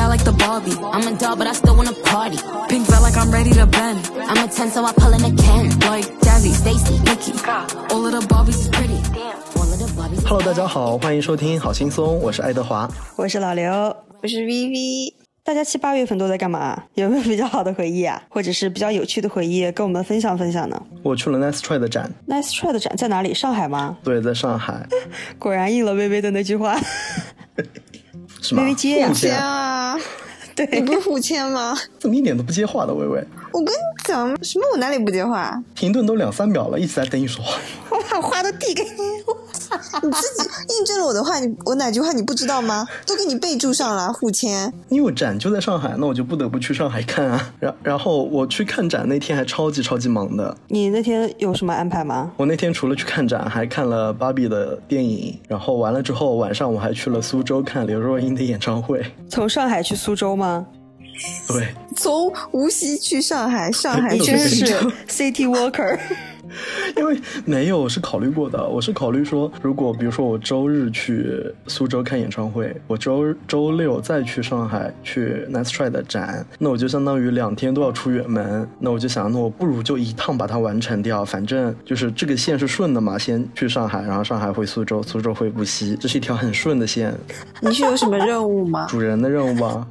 fat like the Barbie. I'm a doll, but I still wanna party. Pink felt like I'm ready to bend. I'm a 10, so I pull in a can. Like Jazzy, Stacy, Nikki. All of the Barbies is pretty. All of the Barbies. Hello，大家好，欢迎收听好轻松，我是爱德华。我是老刘，我是 VV。大家七八月份都在干嘛？有没有比较好的回忆啊？或者是比较有趣的回忆，跟我们分享分享呢我去了 Nice Try 的展，？Nice Try 的展在哪里？上海吗？对，在上海，果然应了微微的那句话。是吗？微微接呀付签钱啊！对，你不是互签吗？怎么一点都不接话的？微微，我跟你讲，什么我哪里不接话？停顿都两三秒了，一直在等你说话。我把话都递给你。你自己印证了我的话，你我哪句话你不知道吗？都给你备注上了，互签。因为展就在上海，那我就不得不去上海看啊。然然后我去看展那天还超级超级忙的。你那天有什么安排吗？我那天除了去看展，还看了芭比的电影，然后完了之后晚上我还去了苏州看刘若英的演唱会。从上海去苏州吗？对，从无锡去上海，上海 去真是。City Walker。因为没有，我是考虑过的。我是考虑说，如果比如说我周日去苏州看演唱会，我周周六再去上海去 Nice Try 的展，那我就相当于两天都要出远门。那我就想，那我不如就一趟把它完成掉，反正就是这个线是顺的嘛，先去上海，然后上海回苏州，苏州回无锡，这是一条很顺的线。你是有什么任务吗？主人的任务吧。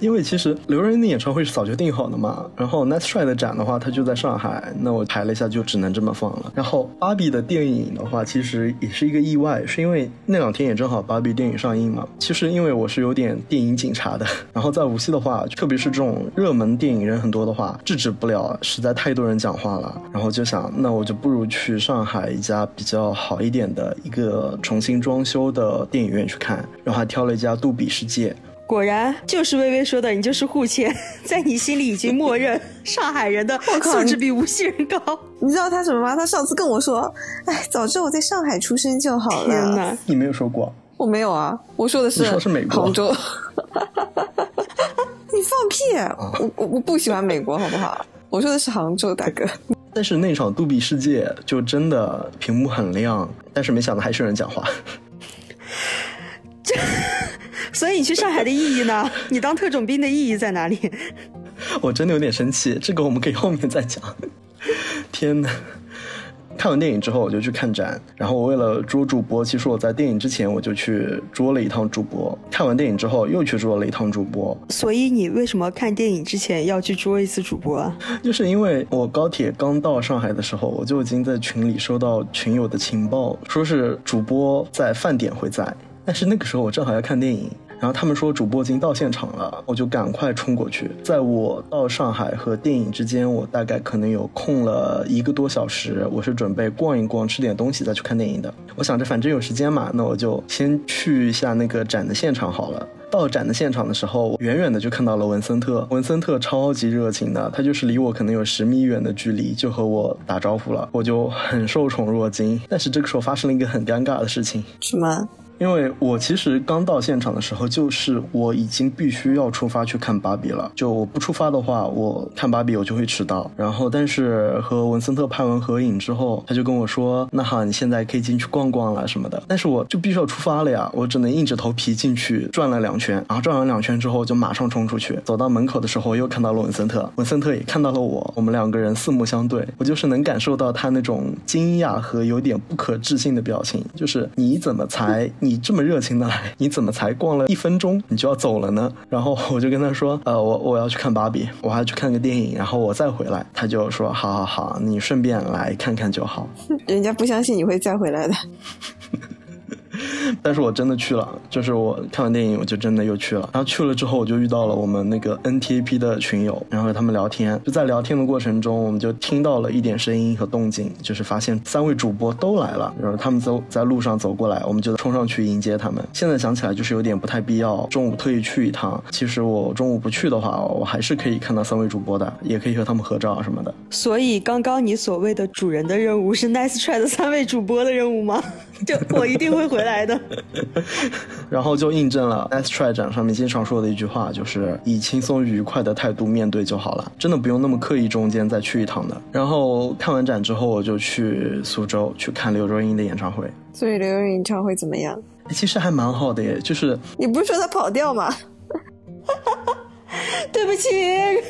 因为其实刘若英的演唱会是早就定好的嘛，然后 Nice Try 的展的话，它就在上海，那我排了一下，就只能这么放了。然后芭比的电影的话，其实也是一个意外，是因为那两天也正好芭比电影上映嘛。其实因为我是有点电影警察的，然后在无锡的话，特别是这种热门电影人很多的话，制止不了，实在太多人讲话了。然后就想，那我就不如去上海一家比较好一点的一个重新装修的电影院去看，然后还挑了一家杜比世界。果然就是微微说的，你就是互签，在你心里已经默认 上海人的靠素质比无锡人高。你知道他什么吗？他上次跟我说：“哎，早知道我在上海出生就好了。”天哪！你没有说过，我没有啊，我说的是你说是美国杭州。你放屁！我我我不喜欢美国，好不好？我说的是杭州，大哥。但是那场杜比世界就真的屏幕很亮，但是没想到还是有人讲话。所以你去上海的意义呢？你当特种兵的意义在哪里？我真的有点生气，这个我们可以后面再讲。天哪！看完电影之后，我就去看展，然后我为了捉主播，其实我在电影之前我就去捉了一趟主播，看完电影之后又去捉了一趟主播，所以你为什么看电影之前要去捉一次主播啊？就是因为我高铁刚到上海的时候，我就已经在群里收到群友的情报，说是主播在饭点会在，但是那个时候我正好要看电影。然后他们说主播已经到现场了，我就赶快冲过去。在我到上海和电影之间，我大概可能有空了一个多小时，我是准备逛一逛，吃点东西再去看电影的。我想着反正有时间嘛，那我就先去一下那个展的现场好了。到展的现场的时候，我远远的就看到了文森特。文森特超级热情的，他就是离我可能有十米远的距离就和我打招呼了，我就很受宠若惊。但是这个时候发生了一个很尴尬的事情，什么？因为我其实刚到现场的时候，就是我已经必须要出发去看芭比了。就我不出发的话，我看芭比我就会迟到。然后，但是和文森特拍完合影之后，他就跟我说：“那好，你现在可以进去逛逛了什么的。”但是我就必须要出发了呀，我只能硬着头皮进去转了两圈。然后转完两圈之后，就马上冲出去。走到门口的时候，又看到了文森特，文森特也看到了我，我们两个人四目相对，我就是能感受到他那种惊讶和有点不可置信的表情，就是你怎么才？你这么热情的来，你怎么才逛了一分钟你就要走了呢？然后 我就跟他说，呃，我我要去看芭比，我还要去看个电影，然后我再回来。他就说，好好好，你顺便来看看就好。人家不相信你会再回来的。但是我真的去了，就是我看完电影我就真的又去了。然后去了之后，我就遇到了我们那个 NTAP 的群友，然后和他们聊天。就在聊天的过程中，我们就听到了一点声音和动静，就是发现三位主播都来了，然后他们走在路上走过来，我们就冲上去迎接他们。现在想起来就是有点不太必要，中午特意去一趟。其实我中午不去的话，我还是可以看到三位主播的，也可以和他们合照什么的。所以刚刚你所谓的主人的任务是 Nice Try 的三位主播的任务吗？就我一定会回来的。然后就印证了 S Try 展上面经常说的一句话，就是以轻松愉快的态度面对就好了，真的不用那么刻意中间再去一趟的。然后看完展之后，我就去苏州去看刘若英的演唱会，所以刘若英演唱会怎么样？其实还蛮好的耶，就是你不是说她跑调吗？对不起，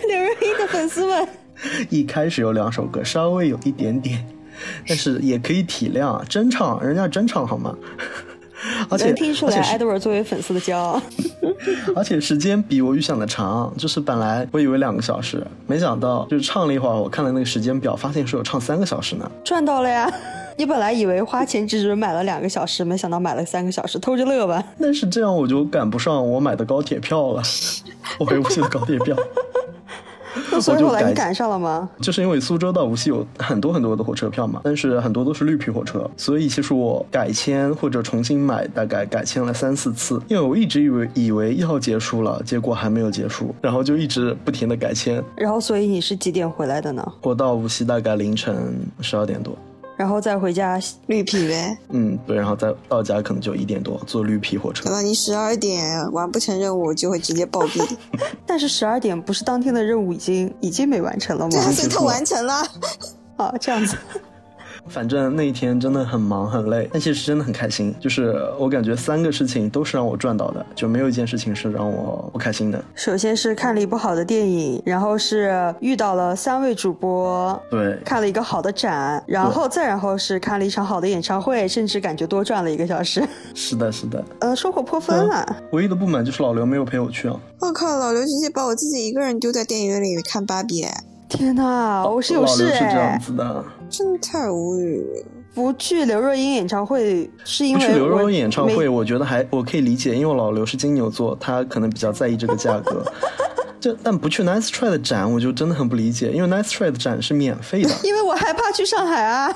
刘若英的粉丝们。一开始有两首歌稍微有一点点，但是也可以体谅啊，真唱人家真唱好吗？而且能听出来，Edward 作为粉丝的骄傲。而且时间比我预想的长，就是本来我以为两个小时，没想到就是唱了一会儿，我看了那个时间表，发现是有唱三个小时呢。赚到了呀！你本来以为花钱只准买了两个小时，没想到买了三个小时，偷着乐吧。但是这样我就赶不上我买的高铁票了，我回不去的高铁票。那 所以后来你赶上了吗？就是因为苏州到无锡有很多很多的火车票嘛，但是很多都是绿皮火车，所以其实我改签或者重新买，大概改签了三四次。因为我一直以为以为要结束了，结果还没有结束，然后就一直不停的改签。然后所以你是几点回来的呢？我到无锡大概凌晨十二点多，然后再回家，绿皮呗。嗯，对，然后再到家可能就一点多，坐绿皮火车等。到你十二点完不成任务，就会直接暴毙。但是十二点不是当天的任务已经已经没完成了吗？所以他完成了。啊，这样子。反正那一天真的很忙很累，但其实真的很开心。就是我感觉三个事情都是让我赚到的，就没有一件事情是让我不开心的。首先是看了一部好的电影，然后是遇到了三位主播，对，看了一个好的展，然后再然后是看了一场好的演唱会，甚至感觉多赚了一个小时，是的，是的。呃，收获颇丰啊。唯一的不满就是老刘没有陪我去啊。我靠，老刘直接把我自己一个人丢在电影院里看芭比，哎天呐，我是有老事刘是这样哎，子的，真的太无语了。不去刘若英演唱会是因为去刘若英演唱会，我觉得还我可以理解，因为老刘是金牛座，他可能比较在意这个价格。就但不去 Nice Try 的展，我就真的很不理解，因为 Nice Try 的展是免费的，因为我害怕去上海啊。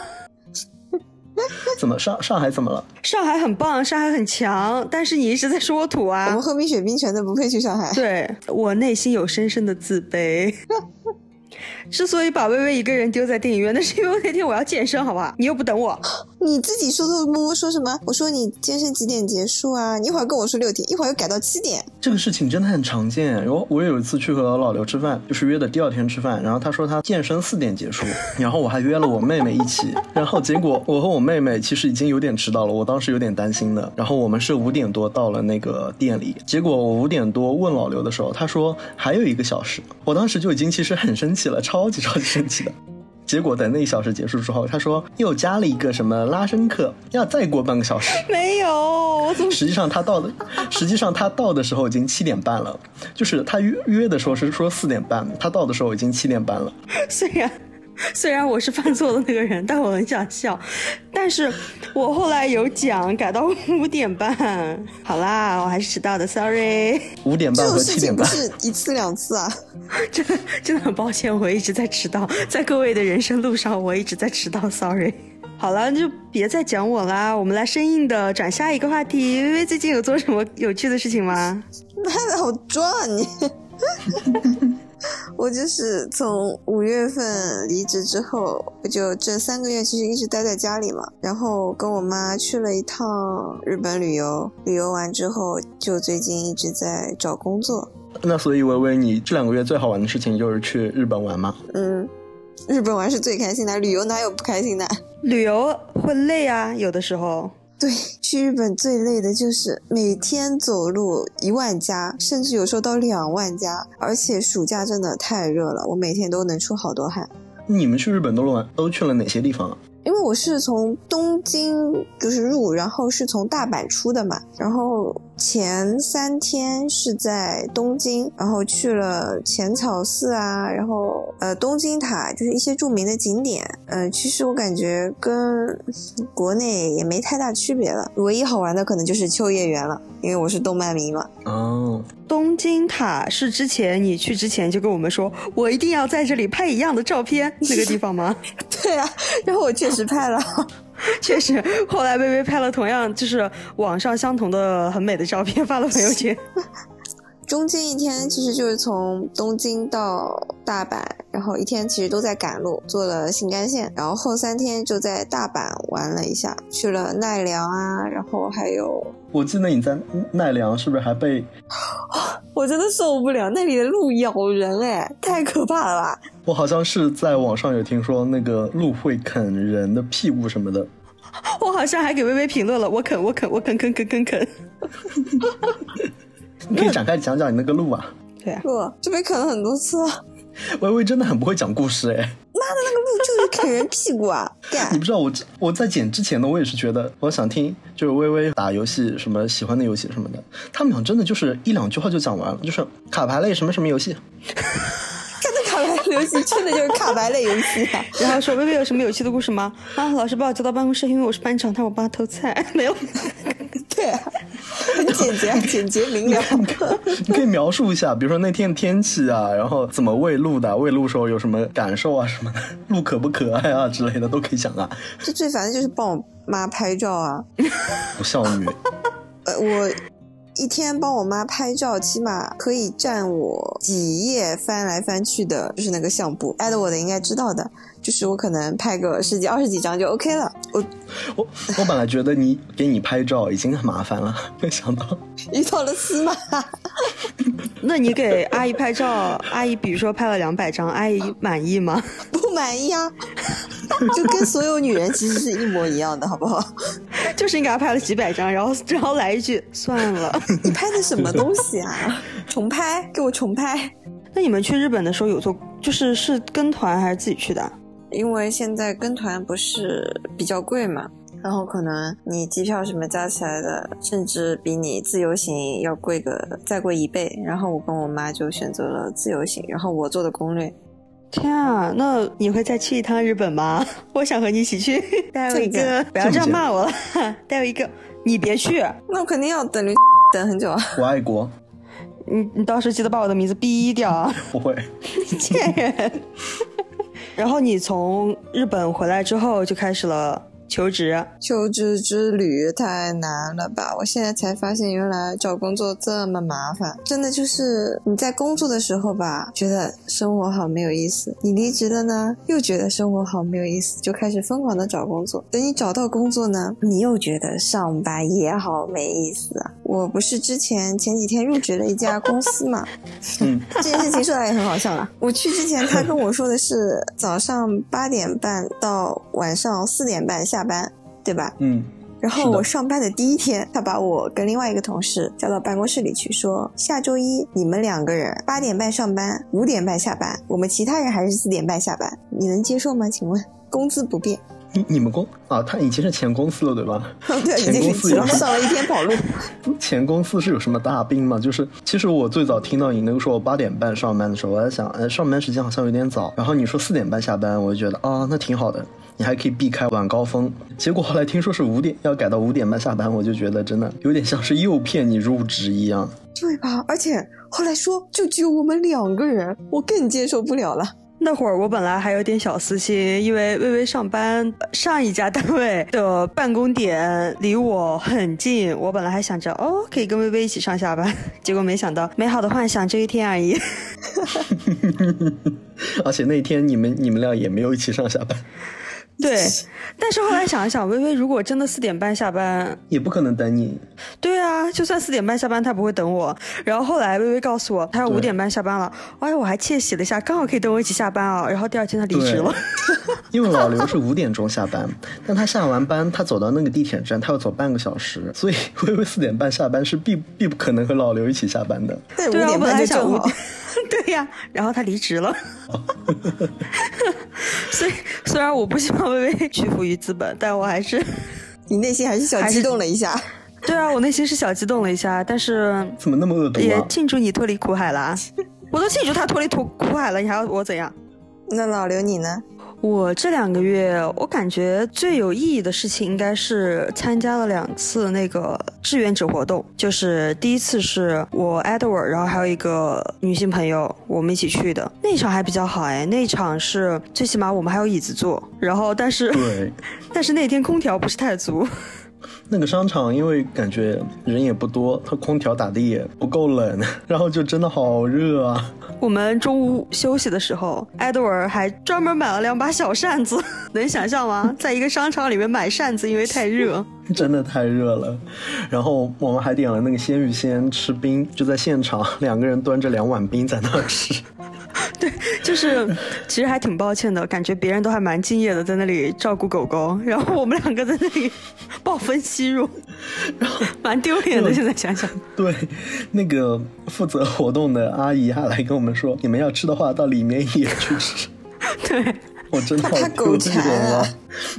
怎么上上海怎么了？上海很棒，上海很强，但是你一直在说我土我啊们。喝冰雪冰泉的不配去上海。对我内心有深深的自卑。之所以把微微一个人丢在电影院，那是因为那天我要健身，好吧？你又不等我，你自己偷偷摸摸说什么？我说你健身几点结束啊？你一会儿跟我说六点，一会儿又改到七点。这个事情真的很常见。我我有一次去和老刘吃饭，就是约的第二天吃饭，然后他说他健身四点结束，然后我还约了我妹妹一起，然后结果我和我妹妹其实已经有点迟到了，我当时有点担心的。然后我们是五点多到了那个店里，结果我五点多问老刘的时候，他说还有一个小时，我当时就已经其实很生气了，超级超级生气的。结果等那一小时结束之后，他说又加了一个什么拉伸课，要再过半个小时。没有，实际上他到的，实际上他到的时候已经七点半了，就是他约约的时候是说四点半，他到的时候已经七点半了。虽然 虽然我是犯错的那个人，但我很想笑。但是我后来有讲改到五点半，好啦，我还是迟到的，sorry。五点半和这种事情不七点半，是一次两次啊。真的真的很抱歉，我一直在迟到，在各位的人生路上，我一直在迟到，sorry。好了，就别再讲我啦，我们来生硬的转下一个话题。微微最近有做什么有趣的事情吗？妈 的好装啊你！我就是从五月份离职之后，我就这三个月其实一直待在家里嘛，然后跟我妈去了一趟日本旅游，旅游完之后就最近一直在找工作。那所以微微，你这两个月最好玩的事情就是去日本玩吗？嗯，日本玩是最开心的，旅游哪有不开心的？旅游会累啊，有的时候。对，去日本最累的就是每天走路一万加，甚至有时候到两万加，而且暑假真的太热了，我每天都能出好多汗。你们去日本都玩都去了哪些地方啊？因为我是从东京就是入，然后是从大阪出的嘛，然后前三天是在东京，然后去了浅草寺啊，然后呃东京塔，就是一些著名的景点。呃，其实我感觉跟国内也没太大区别了，唯一好玩的可能就是秋叶原了，因为我是动漫迷嘛。哦，东京塔是之前你去之前就跟我们说，我一定要在这里拍一样的照片，那个地方吗？对啊，然后我确实拍了。确实，后来微微拍了同样就是网上相同的很美的照片发了朋友圈。中间一天其实就是从东京到大阪，然后一天其实都在赶路，坐了新干线，然后后三天就在大阪玩了一下，去了奈良啊，然后还有，我记得你在奈良是不是还被？我真的受不了那里的鹿咬人哎，太可怕了吧！我好像是在网上有听说那个鹿会啃人的屁股什么的。我好像还给微微评论了，我啃我啃我啃啃啃啃啃。你可以展开讲讲你那个路啊。对啊，不，这被啃了很多次了。微微真的很不会讲故事哎。妈的，那个鹿就是啃人屁股啊！干你不知道我我在剪之前呢，我也是觉得我想听就是微微打游戏什么喜欢的游戏什么的，他们俩真的就是一两句话就讲完了，就是卡牌类什么什么游戏，游戏真的就是卡牌类游戏啊！然后说微微有什么有趣的故事吗？啊，老师把我叫到办公室，因为我是班长，他让我帮他偷菜，没有。对啊，很简洁，啊，简洁明了。你可以描述一下，比如说那天的天气啊，然后怎么喂鹿的，喂鹿时候有什么感受啊什么的，鹿可不可爱啊之类的都可以讲啊。这最烦的就是帮我妈拍照啊，不孝女。呃，我一天帮我妈拍照，起码可以占我几页翻来翻去的，就是那个相簿。爱的我的应该知道的。就是我可能拍个十几二十几张就 OK 了。我 我我本来觉得你给你拍照已经很麻烦了，没想到 遇到了司马。那你给阿姨拍照，阿姨比如说拍了两百张，阿姨满意吗？不满意啊，就跟所有女人其实是一模一样的，好不好？就是你给她拍了几百张，然后然后来一句算了，你拍的什么东西啊？重拍，给我重拍。那你们去日本的时候有做，就是是跟团还是自己去的？因为现在跟团不是比较贵嘛，然后可能你机票什么加起来的，甚至比你自由行要贵个再贵一倍。然后我跟我妈就选择了自由行，然后我做的攻略。天啊，那你会再去一趟日本吗？我想和你一起去。带有一个，不要这样骂我了。带有一个，你别去。那我肯定要等 等很久啊。我爱国。你你到时候记得把我的名字逼掉啊。不会。贱人。然后你从日本回来之后就开始了。求职，求职之旅太难了吧！我现在才发现，原来找工作这么麻烦。真的就是你在工作的时候吧，觉得生活好没有意思；你离职了呢，又觉得生活好没有意思，就开始疯狂的找工作。等你找到工作呢，你又觉得上班也好没意思啊！我不是之前前几天入职了一家公司嘛，嗯，这件事情说来也很好笑了。我去之前，他跟我说的是早上八点半到晚上四点半下。下班，对吧？嗯。然后我上班的第一天，他把我跟另外一个同事叫到办公室里去，说下周一你们两个人八点半上班，五点半下班，我们其他人还是四点半下班，你能接受吗？请问，工资不变。你你们公啊，他已经是前公司了，对吧？对，前公司上了一天跑路。前公司是有什么大病吗？就是其实我最早听到你那个说我八点半上班的时候，我在想，哎，上班时间好像有点早。然后你说四点半下班，我就觉得啊，那挺好的。你还可以避开晚高峰，结果后来听说是五点要改到五点半下班，我就觉得真的有点像是诱骗你入职一样，对吧？而且后来说就只有我们两个人，我更接受不了了。那会儿我本来还有点小私心，因为微微上班上一家单位的办公点离我很近，我本来还想着哦可以跟微微一起上下班，结果没想到美好的幻想这一天而已。而且那天你们你们俩也没有一起上下班。对，但是后来想一想，微微如果真的四点半下班，也不可能等你。对啊，就算四点半下班，他不会等我。然后后来微微告诉我，他要五点半下班了。哎，我还窃喜了一下，刚好可以等我一起下班啊。然后第二天他离职了。因为老刘是五点钟下班，但他下完班，他走到那个地铁站，他要走半个小时，所以微微四点半下班是必必不可能和老刘一起下班的。对，五点半就正好。对呀，然后他离职了。所以虽然我不希望微微屈服于资本，但我还是，你内心还是小激动了一下。对啊，我内心是小激动了一下，但是怎么那么恶毒？也庆祝你脱离苦海了，我都庆祝他脱离苦苦海了，你还要我怎样？那老刘你呢？我这两个月，我感觉最有意义的事情应该是参加了两次那个志愿者活动。就是第一次是我 Edward，然后还有一个女性朋友，我们一起去的。那场还比较好哎，那场是最起码我们还有椅子坐。然后但是，对，但是那天空调不是太足。那个商场因为感觉人也不多，它空调打的也不够冷，然后就真的好热啊。我们中午休息的时候，Edward 还专门买了两把小扇子，能想象吗？在一个商场里面买扇子，因为太热，真的太热了。然后我们还点了那个鲜芋仙吃冰，就在现场，两个人端着两碗冰在那吃。对，就是其实还挺抱歉的，感觉别人都还蛮敬业的，在那里照顾狗狗，然后我们两个在那里暴风吸入，然 后蛮丢脸的。现在想想，对，那个负责活动的阿姨还来跟我们说，你们要吃的话到里面也去吃。对，我真的好狗丢脸馋啊啊！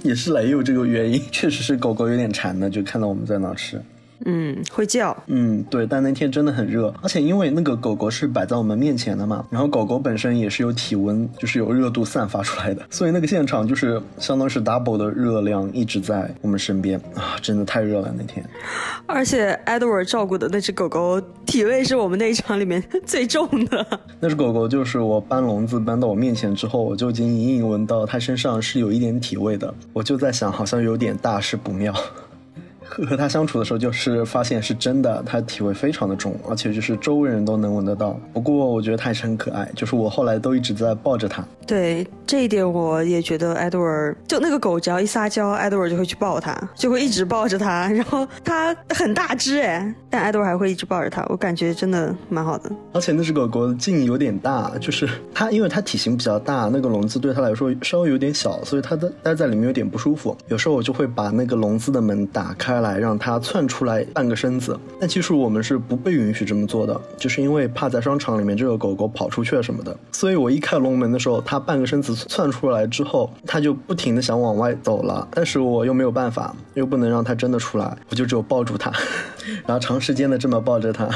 也是来有这个原因，确实是狗狗有点馋的，就看到我们在那吃。嗯，会叫。嗯，对，但那天真的很热，而且因为那个狗狗是摆在我们面前的嘛，然后狗狗本身也是有体温，就是有热度散发出来的，所以那个现场就是相当于是 double 的热量一直在我们身边啊，真的太热了那天。而且 Edward 照顾的那只狗狗体味是我们那一场里面最重的。那只狗狗就是我搬笼子搬到我面前之后，我就已经隐隐闻到它身上是有一点体味的，我就在想，好像有点大事不妙。和和它相处的时候，就是发现是真的，它体味非常的重，而且就是周围人都能闻得到。不过我觉得它还是很可爱，就是我后来都一直在抱着它。对这一点，我也觉得 Edward 就那个狗只要一撒娇，Edward 就会去抱它，就会一直抱着它。然后它很大只哎，但 Edward 还会一直抱着它，我感觉真的蛮好的。而且那只狗狗的劲有点大，就是它，因为它体型比较大，那个笼子对它来说稍微有点小，所以它的待在里面有点不舒服。有时候我就会把那个笼子的门打开来，让它窜出来半个身子。但其实我们是不被允许这么做的，就是因为怕在商场里面这个狗狗跑出去了什么的。所以我一开笼门的时候，它半个身子窜出来之后，它就不停的想往外走了，但是我又没有办法，又不能让它真的出来，我就只有抱住它，然后长时间的这么抱着它。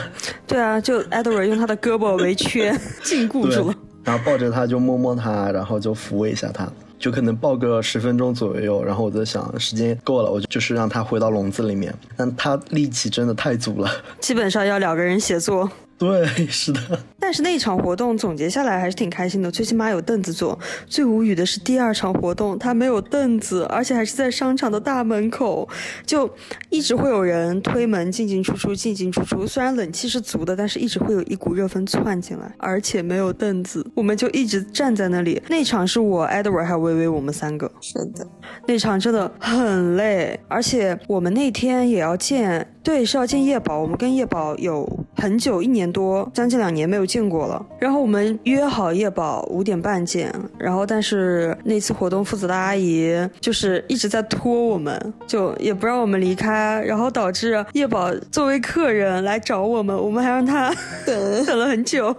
对啊，就 Edward 用他的胳膊围圈 禁锢住了。，然后抱着它就摸摸它，然后就抚慰一下它，就可能抱个十分钟左右。然后我在想，时间够了，我就是让它回到笼子里面。但它力气真的太足了。基本上要两个人协作。对，是的，但是那场活动总结下来还是挺开心的，最起码有凳子坐。最无语的是第二场活动，它没有凳子，而且还是在商场的大门口，就一直会有人推门进进出出，进进出出。虽然冷气是足的，但是一直会有一股热风窜进来，而且没有凳子，我们就一直站在那里。那场是我、Edward 还有微微我们三个，是的，那场真的很累，而且我们那天也要见，对，是要见叶宝。我们跟叶宝有很久，一年多，将近两年没有见过了。然后我们约好夜宝五点半见，然后但是那次活动负责的阿姨就是一直在拖我们，就也不让我们离开，然后导致夜宝作为客人来找我们，我们还让他等 等了很久，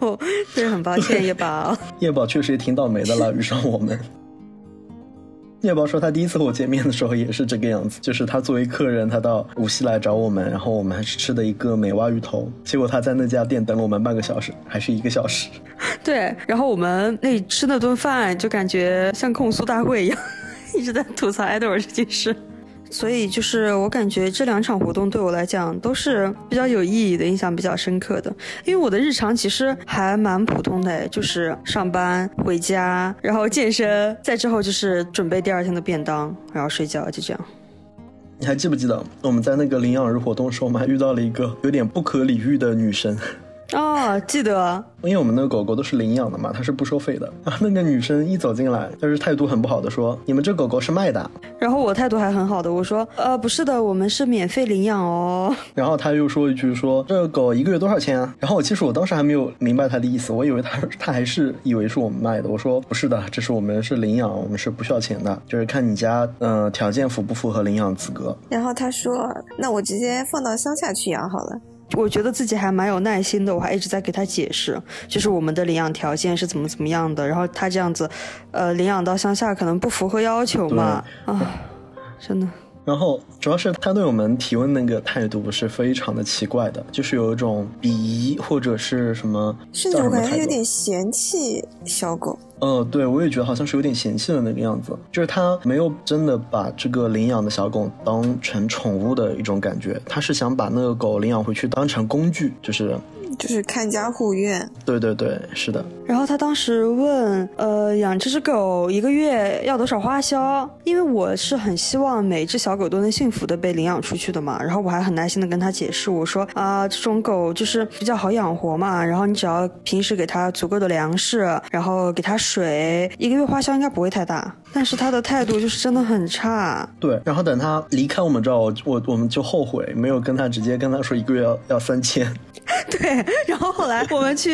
对，很抱歉夜宝。夜宝确实也挺倒霉的了，遇上我们。叶宝说，他第一次和我见面的时候也是这个样子，就是他作为客人，他到无锡来找我们，然后我们还是吃的一个美蛙鱼头，结果他在那家店等了我们半个小时，还是一个小时。对，然后我们那吃那顿饭就感觉像控诉大会一样，一直在吐槽 Edward 这件事。所以就是我感觉这两场活动对我来讲都是比较有意义的，印象比较深刻的。因为我的日常其实还蛮普通的，就是上班、回家，然后健身，再之后就是准备第二天的便当，然后睡觉，就这样。你还记不记得我们在那个领养日活动时候，我们还遇到了一个有点不可理喻的女生？哦，记得，因为我们那个狗狗都是领养的嘛，它是不收费的。然 后那个女生一走进来，就是态度很不好的说：“你们这狗狗是卖的啊。然后我态度还很好的，我说，呃，不是的，我们是免费领养哦。”然后他又说一句说：“这个狗一个月多少钱啊？”然后我其实我当时还没有明白他的意思，我以为他他还是以为是我们卖的。我说：“不是的，这是我们是领养，我们是不需要钱的，就是看你家呃条件符不符合领养资格。然后他说：“那我直接放到乡下去养好了。我觉得自己还蛮有耐心的，我还一直在给他解释，就是我们的领养条件是怎么怎么样的，然后他这样子，呃，领养到乡下可能不符合要求嘛，啊，真的，”然后主要是他对我们提问那个态度是非常的奇怪的，就是有一种鄙夷或者是什么，”甚至我感觉他有点嫌弃小狗。呃，对，我也觉得好像是有点嫌弃的那个样子，就是他没有真的把这个领养的小狗当成宠物的一种感觉，他是想把那个狗领养回去当成工具，就是，就是看家护院，对对对，是的，然后他当时问，呃，养这只狗一个月要多少花销？因为我是很希望每只小狗都能幸福的被领养出去的嘛。然后我还很耐心的跟他解释，我说啊、这种狗就是比较好养活嘛，然后你只要平时给它足够的粮食，然后给它水，一个月花销应该不会太大。但是他的态度就是真的很差。对。然后等他离开我们这儿，我我我们就后悔没有跟他直接跟他说一个月要要三千，对，然后后来我们去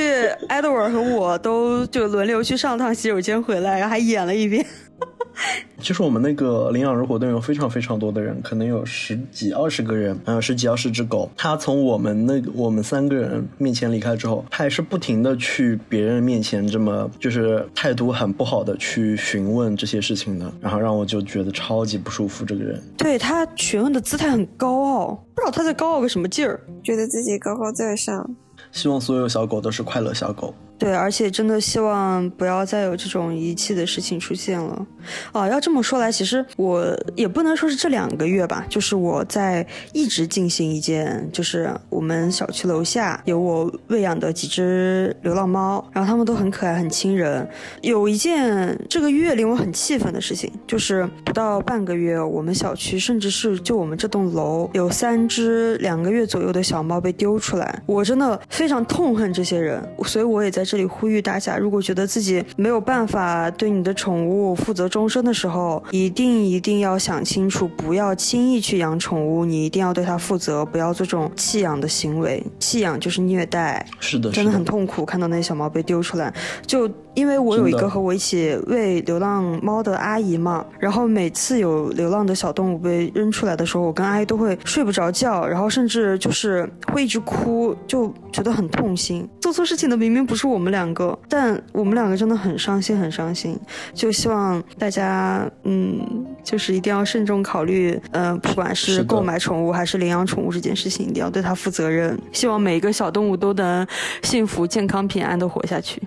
，Edward 和我都就轮流去上趟洗手间回来，然后还演了一遍。其实我们那个领养人活动有非常非常多的人，可能有十几二十个人，嗯，十几二十只狗。他从我们那我们三个人面前离开之后，他还是不停的去别人面前这么就是态度很不好的去询问这些事情的，然后让我就觉得超级不舒服。这个人，对他询问的姿态很高傲，不知道他在高傲个什么劲儿，觉得自己高高在上。希望所有小狗都是快乐小狗。对，而且真的希望不要再有这种遗弃的事情出现了。啊，要这么说来，其实我也不能说是这两个月吧，就是我在一直进行一件，就是我们小区楼下有我喂养的几只流浪猫，然后它们都很可爱、很亲人。有一件这个月令我很气愤的事情，就是不到半个月，我们小区甚至是就我们这栋楼有三只两个月左右的小猫被丢出来，我真的非常痛恨这些人，所以我也在。这里呼吁大家，如果觉得自己没有办法对你的宠物负责终身的时候，一定一定要想清楚，不要轻易去养宠物。你一定要对它负责，不要做这种弃养的行为。弃养就是虐待，是的，真的很痛苦。看到那些小猫被丢出来，就因为我有一个和我一起喂流浪猫的阿姨嘛，然后每次有流浪的小动物被扔出来的时候，我跟阿姨都会睡不着觉，然后甚至就是会一直哭，就觉得很痛心。做错事情的明明不是我。我们两个，但我们两个真的很伤心，很伤心。就希望大家，嗯，就是一定要慎重考虑，呃，不管是购买宠物还是领养宠物这件事情，一定要对它负责任。希望每一个小动物都能幸福、健康、平安的活下去。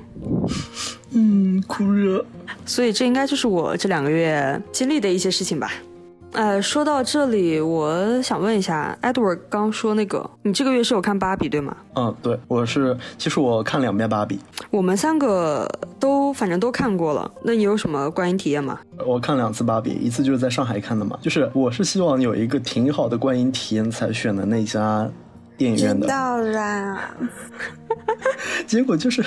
嗯，哭热。所以这应该就是我这两个月经历的一些事情吧。呃，说到这里，我想问一下，Edward 刚说那个，你这个月是有看芭比对吗？嗯，对，我是，其实我看两遍芭比。我们三个都反正都看过了，那你有什么观影体验吗？我看两次芭比，一次就是在上海看的嘛，就是我是希望有一个挺好的观影体验才选的那家。电影院的，知道啦。结果就是，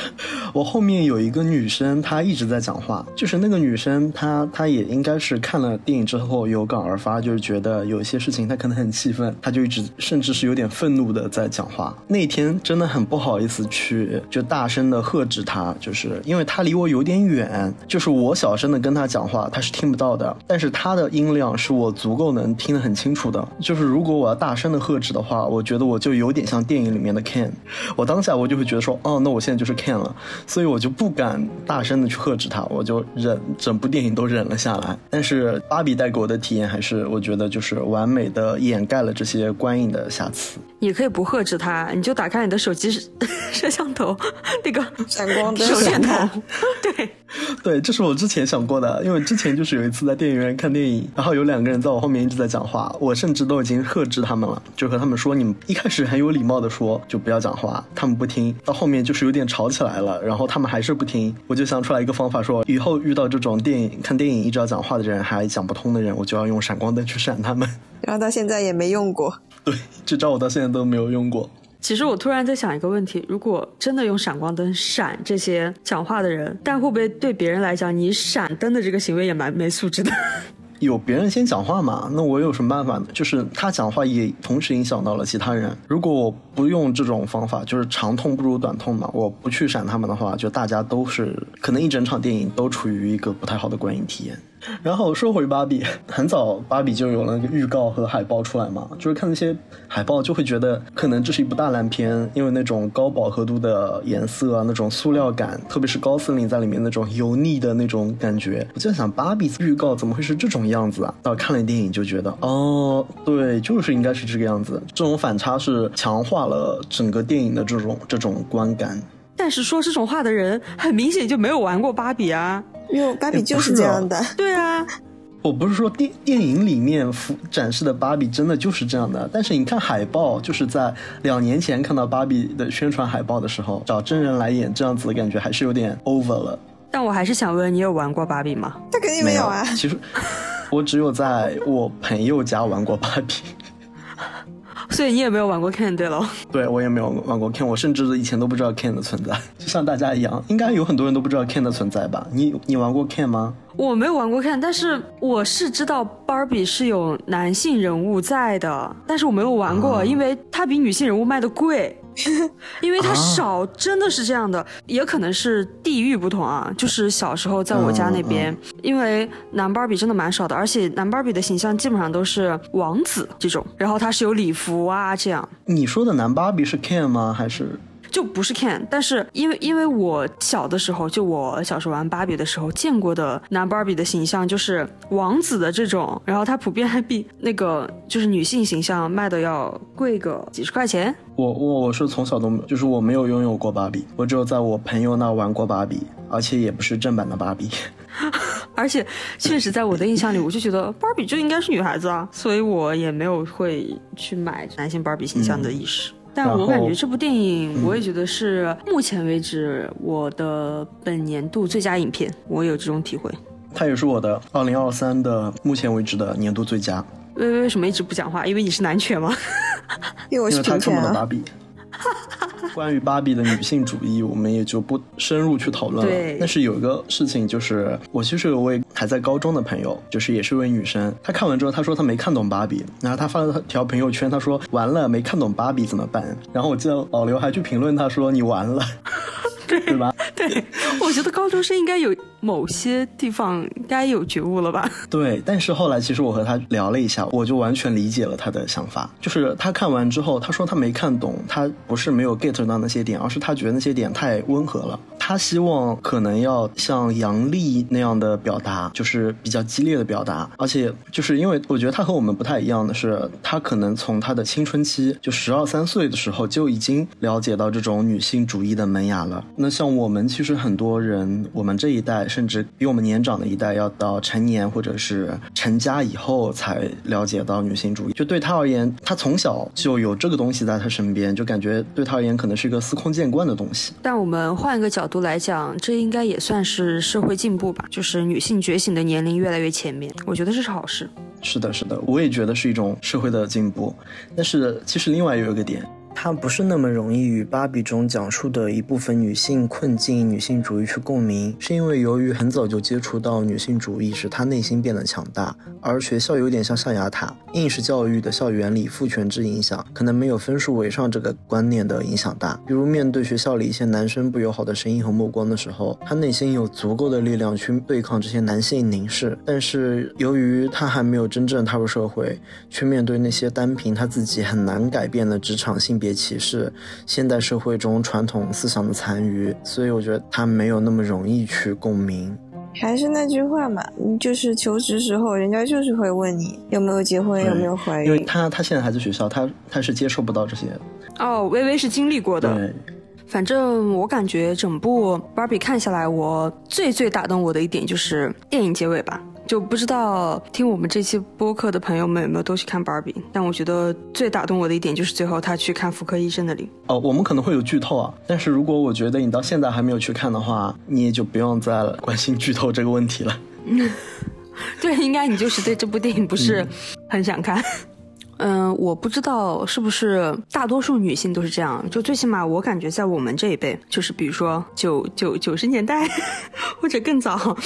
我后面有一个女生，她一直在讲话。就是那个女生，她她也应该是看了电影之后有感而发，就是觉得有一些事情她可能很气愤，她就一直甚至是有点愤怒的在讲话。那天真的很不好意思去就大声的呵斥她，就是因为她离我有点远，就是我小声的跟她讲话，她是听不到的。但是她的音量是我足够能听得很清楚的。就是如果我要大声的呵斥的话，我觉得我就。有点像电影里面的 Ken，我当下我就会觉得说，哦，那我现在就是 Ken 了，所以我就不敢大声的去呵斥他，我就忍，整部电影都忍了下来。但是芭比带给我的体验还是，我觉得就是完美的掩盖了这些观影的瑕疵。你可以不呵斥他，你就打开你的手机摄像头，那个闪光灯手电筒，对。对，这是我之前想过的，因为之前就是有一次在电影院看电影，然后有两个人在我后面一直在讲话，我甚至都已经呵斥他们了，就和他们说，你们一开始很有礼貌的说就不要讲话，他们不听到后面就是有点吵起来了，然后他们还是不听，我就想出来一个方法，说以后遇到这种电影看电影一直要讲话的人还讲不通的人，我就要用闪光灯去闪他们，然后到现在也没用过，对，这招我到现在都没有用过。其实我突然在想一个问题：如果真的用闪光灯闪这些讲话的人，但会不会对别人来讲，你闪灯的这个行为也蛮没素质的？有别人先讲话嘛？那我有什么办法呢？就是他讲话也同时影响到了其他人。如果我不用这种方法，就是长痛不如短痛嘛。我不去闪他们的话，就大家都是可能一整场电影都处于一个不太好的观影体验。然后说回芭比，很早芭比就有了那个预告和海报出来嘛，就是看那些海报就会觉得可能这是一部大烂片，因为那种高饱和度的颜色啊，那种塑料感，特别是高森林在里面那种油腻的那种感觉，我就在想芭比预告怎么会是这种样子啊？到看了电影就觉得，哦，对，就是应该是这个样子，这种反差是强化了整个电影的这种这种观感。但是说这种话的人，很明显就没有玩过芭比啊。因为芭比就是这样的，对啊，我不是说电电影里面展示的芭比真的就是这样的，但是你看海报，就是在两年前看到芭比的宣传海报的时候，找真人来演这样子的感觉还是有点 over 了。但我还是想问，你有玩过芭比吗？他肯定没有啊。其实 我只有在我朋友家玩过芭比。所以你也没有玩过 Ken 对喽？对我也没有玩过 Ken，我甚至以前都不知道 Ken 的存在，就像大家一样，应该有很多人都不知道 Ken 的存在吧？你你玩过 Ken 吗？我没有玩过 Ken，但是我是知道 Barbie 是有男性人物在的，但是我没有玩过，因为它比女性人物卖的贵。因为它啊少，真的是这样的，也可能是地域不同啊。就是小时候在我家那边，因为男芭比真的蛮少的，而且男芭比的形象基本上都是王子这种，然后他是有礼服啊这样。你说的男芭比是 Ken 吗？还是就不是 can，但是因为因为我小的时候，就我小时候玩芭比的时候见过的男芭比的形象就是王子的这种，然后它普遍还比那个就是女性形象卖的要贵个几十块钱。我我我是从小都就是我没有拥有过芭比，我只有在我朋友那玩过芭比，而且也不是正版的芭比。而且确实在我的印象里，我就觉得芭比就应该是女孩子啊，所以我也没有会去买男性芭比形象的意识。但我感觉这部电影，我也觉得是目前为止我的本年度最佳影片，我有这种体会。它也是我的二零二三的目前为止的年度最佳，微微为什么一直不讲话？因为你是男权吗？因为我是因为他平权啊。关于芭比的女性主义，我们也就不深入去讨论了对。但是有一个事情就是，我其实有位还在高中的朋友，就是也是位女生，她看完之后，她说她没看懂芭比，然后她发了条朋友圈，她说完了没看懂芭比怎么办？然后我记得老刘还去评论她说你完了，对吧？对，我觉得高中生应该有某些地方该有觉悟了吧？对，但是后来其实我和他聊了一下，我就完全理解了他的想法。就是他看完之后，他说他没看懂，他不是没有 get get 到那些点，而是他觉得那些点太温和了。他希望可能要像杨笠那样的表达，就是比较激烈的表达，而且就是因为我觉得他和我们不太一样的是，他可能从他的青春期就十二三岁的时候就已经了解到这种女性主义的萌芽了。那像我们其实很多人，我们这一代甚至比我们年长的一代，要到成年或者是成家以后才了解到女性主义。就对他而言，他从小就有这个东西在他身边，就感觉对他而言可能是一个司空见惯的东西。但我们换一个角度来讲，这应该也算是社会进步吧，就是女性觉醒的年龄越来越前面，我觉得这是好事。是的，是的，我也觉得是一种社会的进步。但是其实另外有一个点，它不是那么容易与芭比中讲述的一部分女性困境、女性主义去共鸣，是因为由于很早就接触到女性主义，使她内心变得强大，而学校有点像象牙塔，应试教育的校园里父权制影响，可能没有分数为上这个观念的影响大。比如面对学校里一些男生不友好的声音和目光的时候，她内心有足够的力量去对抗这些男性凝视，但是由于她还没有真正踏入社会，却面对那些单凭她自己很难改变的职场性别歧视、现代社会中传统思想的残余，所以我觉得他没有那么容易去共鸣。还是那句话嘛，你就是求职时候，人家就是会问你有没有结婚，有没有怀孕因为孕。她她现在还在学校，他他是接受不到这些。哦，微微是经历过的。对，反正我感觉整部芭比看下来，我最最打动我的一点就是电影结尾吧。就不知道听我们这期播客的朋友们有没有都去看芭比，但我觉得最打动我的一点就是最后他去看妇科医生那里。哦，我们可能会有剧透啊，但是如果我觉得你到现在还没有去看的话，你也就不用再关心剧透这个问题了。对，应该你就是对这部电影不是很想看。我不知道是不是大多数女性都是这样，就最起码我感觉在我们这一辈，就是比如说九九九十年代或者更早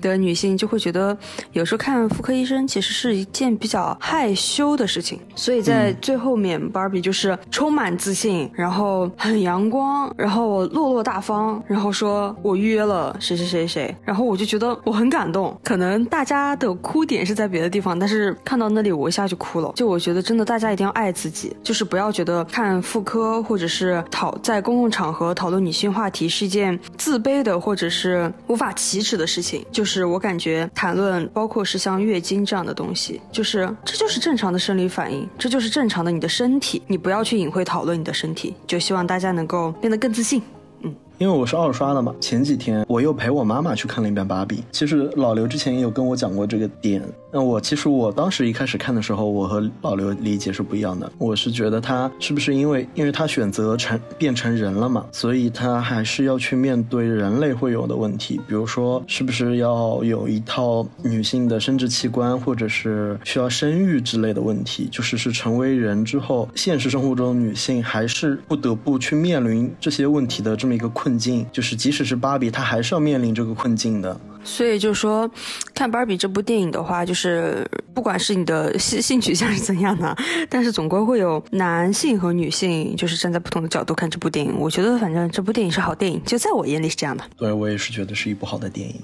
的女性，就会觉得有时候看妇科医生其实是一件比较害羞的事情。所以在最后面、b a r b i e 就是充满自信，然后很阳光，然后落落大方，然后说我预约了谁谁谁谁，然后我就觉得我很感动。可能大家的哭点是在别的地方，但是看到那里我一下就哭了。就我觉得真的大家一定要爱自己，就是不要觉得看妇科或者是讨在公共场合讨论女性话题是一件自卑的或者是无法启齿的事情。就是我感觉谈论包括是像月经这样的东西，就是这就是正常的生理反应，这就是正常的你的身体，你不要去隐晦讨论你的身体。就希望大家能够变得更自信。嗯因为我是二刷的嘛，前几天我又陪我妈妈去看了一遍芭比。其实老刘之前也有跟我讲过这个点。那我其实我当时一开始看的时候，我和老刘理解是不一样的。我是觉得他是不是因为因为他选择成变成人了嘛，所以他还是要去面对人类会有的问题，比如说是不是要有一套女性的生殖器官，或者是需要生育之类的问题，就是是成为人之后，现实生活中女性还是不得不去面临这些问题的这么一个困境，就是即使是芭比，她还是要面临这个困境的。所以就说，看芭比这部电影的话，就是不管是你的性性取向是怎样的，但是总归会有男性和女性，就是站在不同的角度看这部电影。我觉得反正这部电影是好电影，就在我眼里是这样的。对我也是觉得是一部好的电影。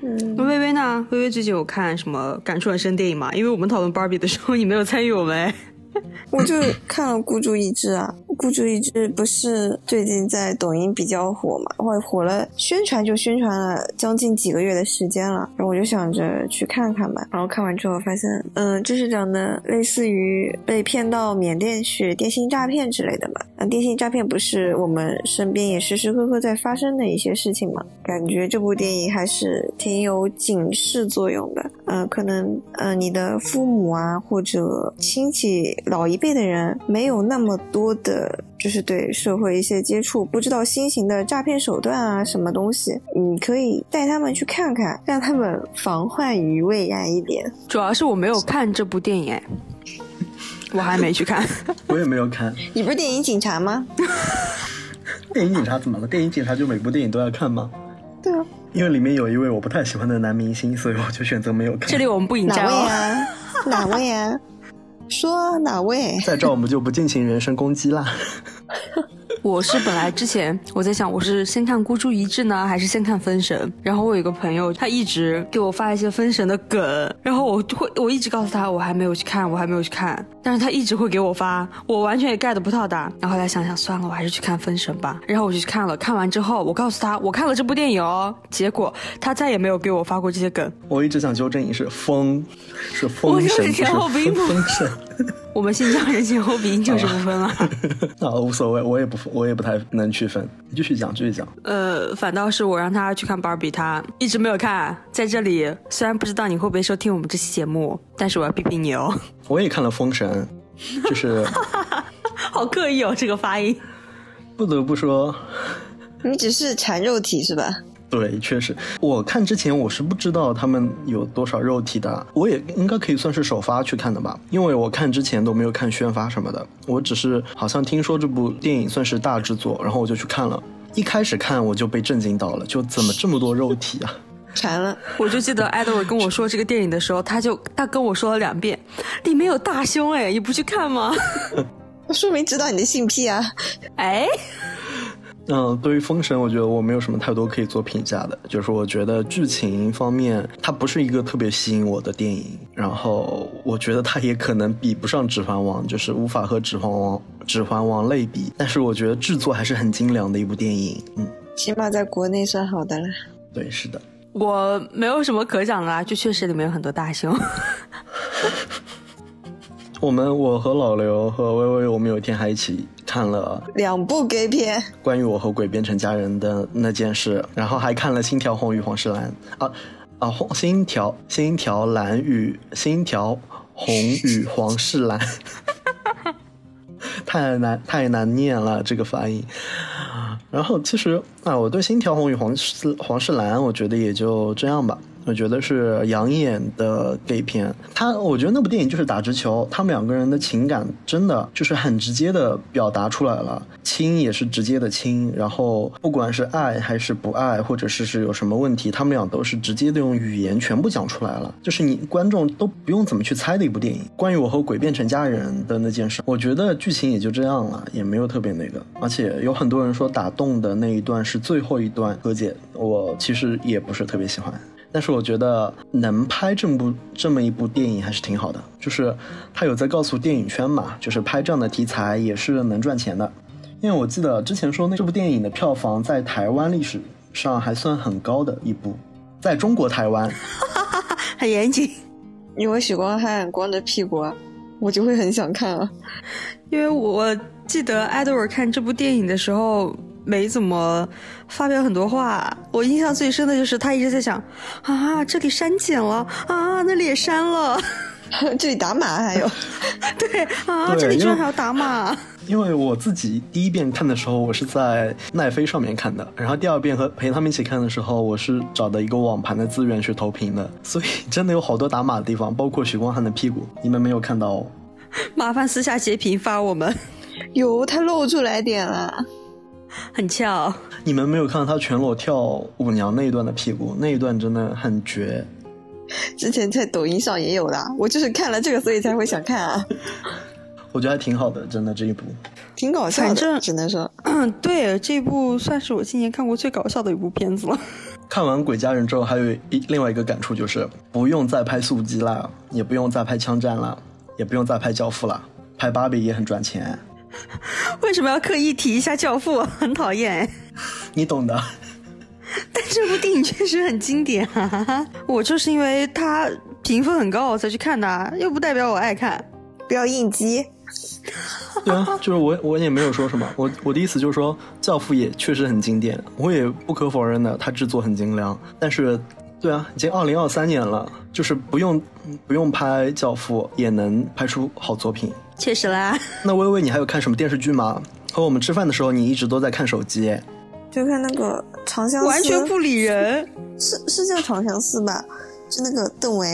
嗯，那微微呢？微微最近有看什么感触很深电影吗？因为我们讨论芭比的时候，你没有参与我们。我就看了《孤注一掷》啊，《孤注一掷》不是最近在抖音比较火嘛，或火了，宣传就宣传了将近几个月的时间了，然后我就想着去看看吧。然后看完之后发现，嗯，这是讲的类似于被骗到缅甸去电信诈骗之类的嘛。那电信诈骗不是我们身边也时时刻刻在发生的一些事情嘛？感觉这部电影还是挺有警示作用的。嗯，可能嗯你的父母啊或者亲戚。老一辈的人没有那么多的，就是对社会一些接触，不知道新型的诈骗手段啊，什么东西，你可以带他们去看看，让他们防患于未然一点。主要是我没有看这部电影，哎，我还没去看，我也没有看。你不是电影警察吗？电影警察怎么了？电影警察就每部电影都要看吗？对啊，因为里面有一位我不太喜欢的男明星，所以我就选择没有看。这里我们不引战哪位啊？哪位啊？说哪位？在这我们就不进行人身攻击啦。我是本来之前我在想，我是先看《孤注一掷》呢，还是先看《封神》？然后我有一个朋友，他一直给我发一些《封神》的梗，然后我会我一直告诉他我还没有去看，我还没有去看，但是他一直会给我发，我完全也 get 不到的。然后后来想想算了，我还是去看《封神》吧。然后我就去看了，看完之后我告诉他我看了这部电影哦，结果他再也没有给我发过这些梗。我一直想纠正你是封，是封神，不是封神。我们新疆人前后鼻音就是不分了。啊，无所谓，我也不我也不太能区分。继续讲，继续讲。呃，反倒是我让他去看芭比，他一直没有看。在这里，虽然不知道你会不会收听我们这期节目，但是我要批评你哦。我也看了《封神》，就是 好刻意哦，这个发音。不得不说，你只是馋肉体是吧？对，确实，我看之前我是不知道他们有多少肉体的，我也应该可以算是首发去看的吧，因为我看之前都没有看宣发什么的，我只是好像听说这部电影算是大制作，然后我就去看了，一开始看我就被震惊到了，就怎么这么多肉体啊？馋了，我就记得艾德尔跟我说这个电影的时候，他就他跟我说了两遍，里面有大胸哎，你不去看吗？说明知道你的性癖啊，哎。嗯，对于《封神》，我觉得我没有什么太多可以做评价的。就是我觉得剧情方面，它不是一个特别吸引我的电影。然后我觉得它也可能比不上《指环王》，就是无法和《指环王》《指环王》类比。但是我觉得制作还是很精良的一部电影。嗯，起码在国内算好的了。对，是的。我没有什么可讲的啦，就确实里面有很多大胸。我们我和老刘和微微，我们有一天还一起看了两部 gay 片，关于我和鬼变成家人的那件事，然后还看了《星条红与黄世兰》啊啊，《红星条星条蓝与星条红与黄世兰》，太难太难念了这个发音。然后其实啊，我对《星条红与黄黄世兰》，我觉得也就这样吧。我觉得是养眼的 gay 片，他我觉得那部电影就是打直球，他们两个人的情感真的就是很直接的表达出来了，亲也是直接的亲，然后不管是爱还是不爱，或者是是有什么问题，他们俩都是直接的用语言全部讲出来了，就是你观众都不用怎么去猜的一部电影。关于我和鬼变成家人的那件事，我觉得剧情也就这样了，也没有特别那个，而且有很多人说打动的那一段是最后一段和解，我其实也不是特别喜欢。但是我觉得能拍这部这么一部电影还是挺好的，就是他有在告诉电影圈嘛，就是拍这样的题材也是能赚钱的。因为我记得之前说那这部电影的票房在台湾历史上还算很高的一部，在中国台湾 很严谨。因为许光汉光着屁股，我就会很想看啊。因为我记得艾德尔看这部电影的时候。没怎么发表很多话，我印象最深的就是他一直在想啊，这里删减了啊，那里也删了，这里打码还有，对啊，这里居然还要打码。因为我自己第一遍看的时候，我是在奈飞上面看的，然后第二遍和陪他们一起看的时候，我是找的一个网盘的资源去投屏的，所以真的有好多打码的地方，包括许光汉的屁股，你们没有看到哦。麻烦私下截屏发我们。有，他露出来点了。很翘。你们没有看到他全裸跳舞娘那一段的屁股，那一段真的很绝。之前在抖音上也有的，我就是看了这个，所以才会想看啊。我觉得还挺好的，真的这一部。挺搞笑的，反正只能说，嗯，对，这部算是我今年看过最搞笑的一部片子了。看完《鬼家人》之后，还有一另外一个感触就是，不用再拍速激了，也不用再拍枪战了，也不用再拍教父了，拍芭比也很赚钱。为什么要刻意提一下《教父》？很讨厌哎。你懂的。但这部电影确实很经典啊！我就是因为它评分很高我才去看的，又不代表我爱看。不要应激。对啊，就是我我也没有说什么，我我的意思就是说，《教父》也确实很经典，我也不可否认的，它制作很精良。但是，对啊，已经二零二三年了，就是不用不用拍《教父》也能拍出好作品。确实啦。那微微，你还有看什么电视剧吗？和我们吃饭的时候，你一直都在看手机。就看那个《长相思》，完全不理人。是是叫《长相思》吧？就那个邓为。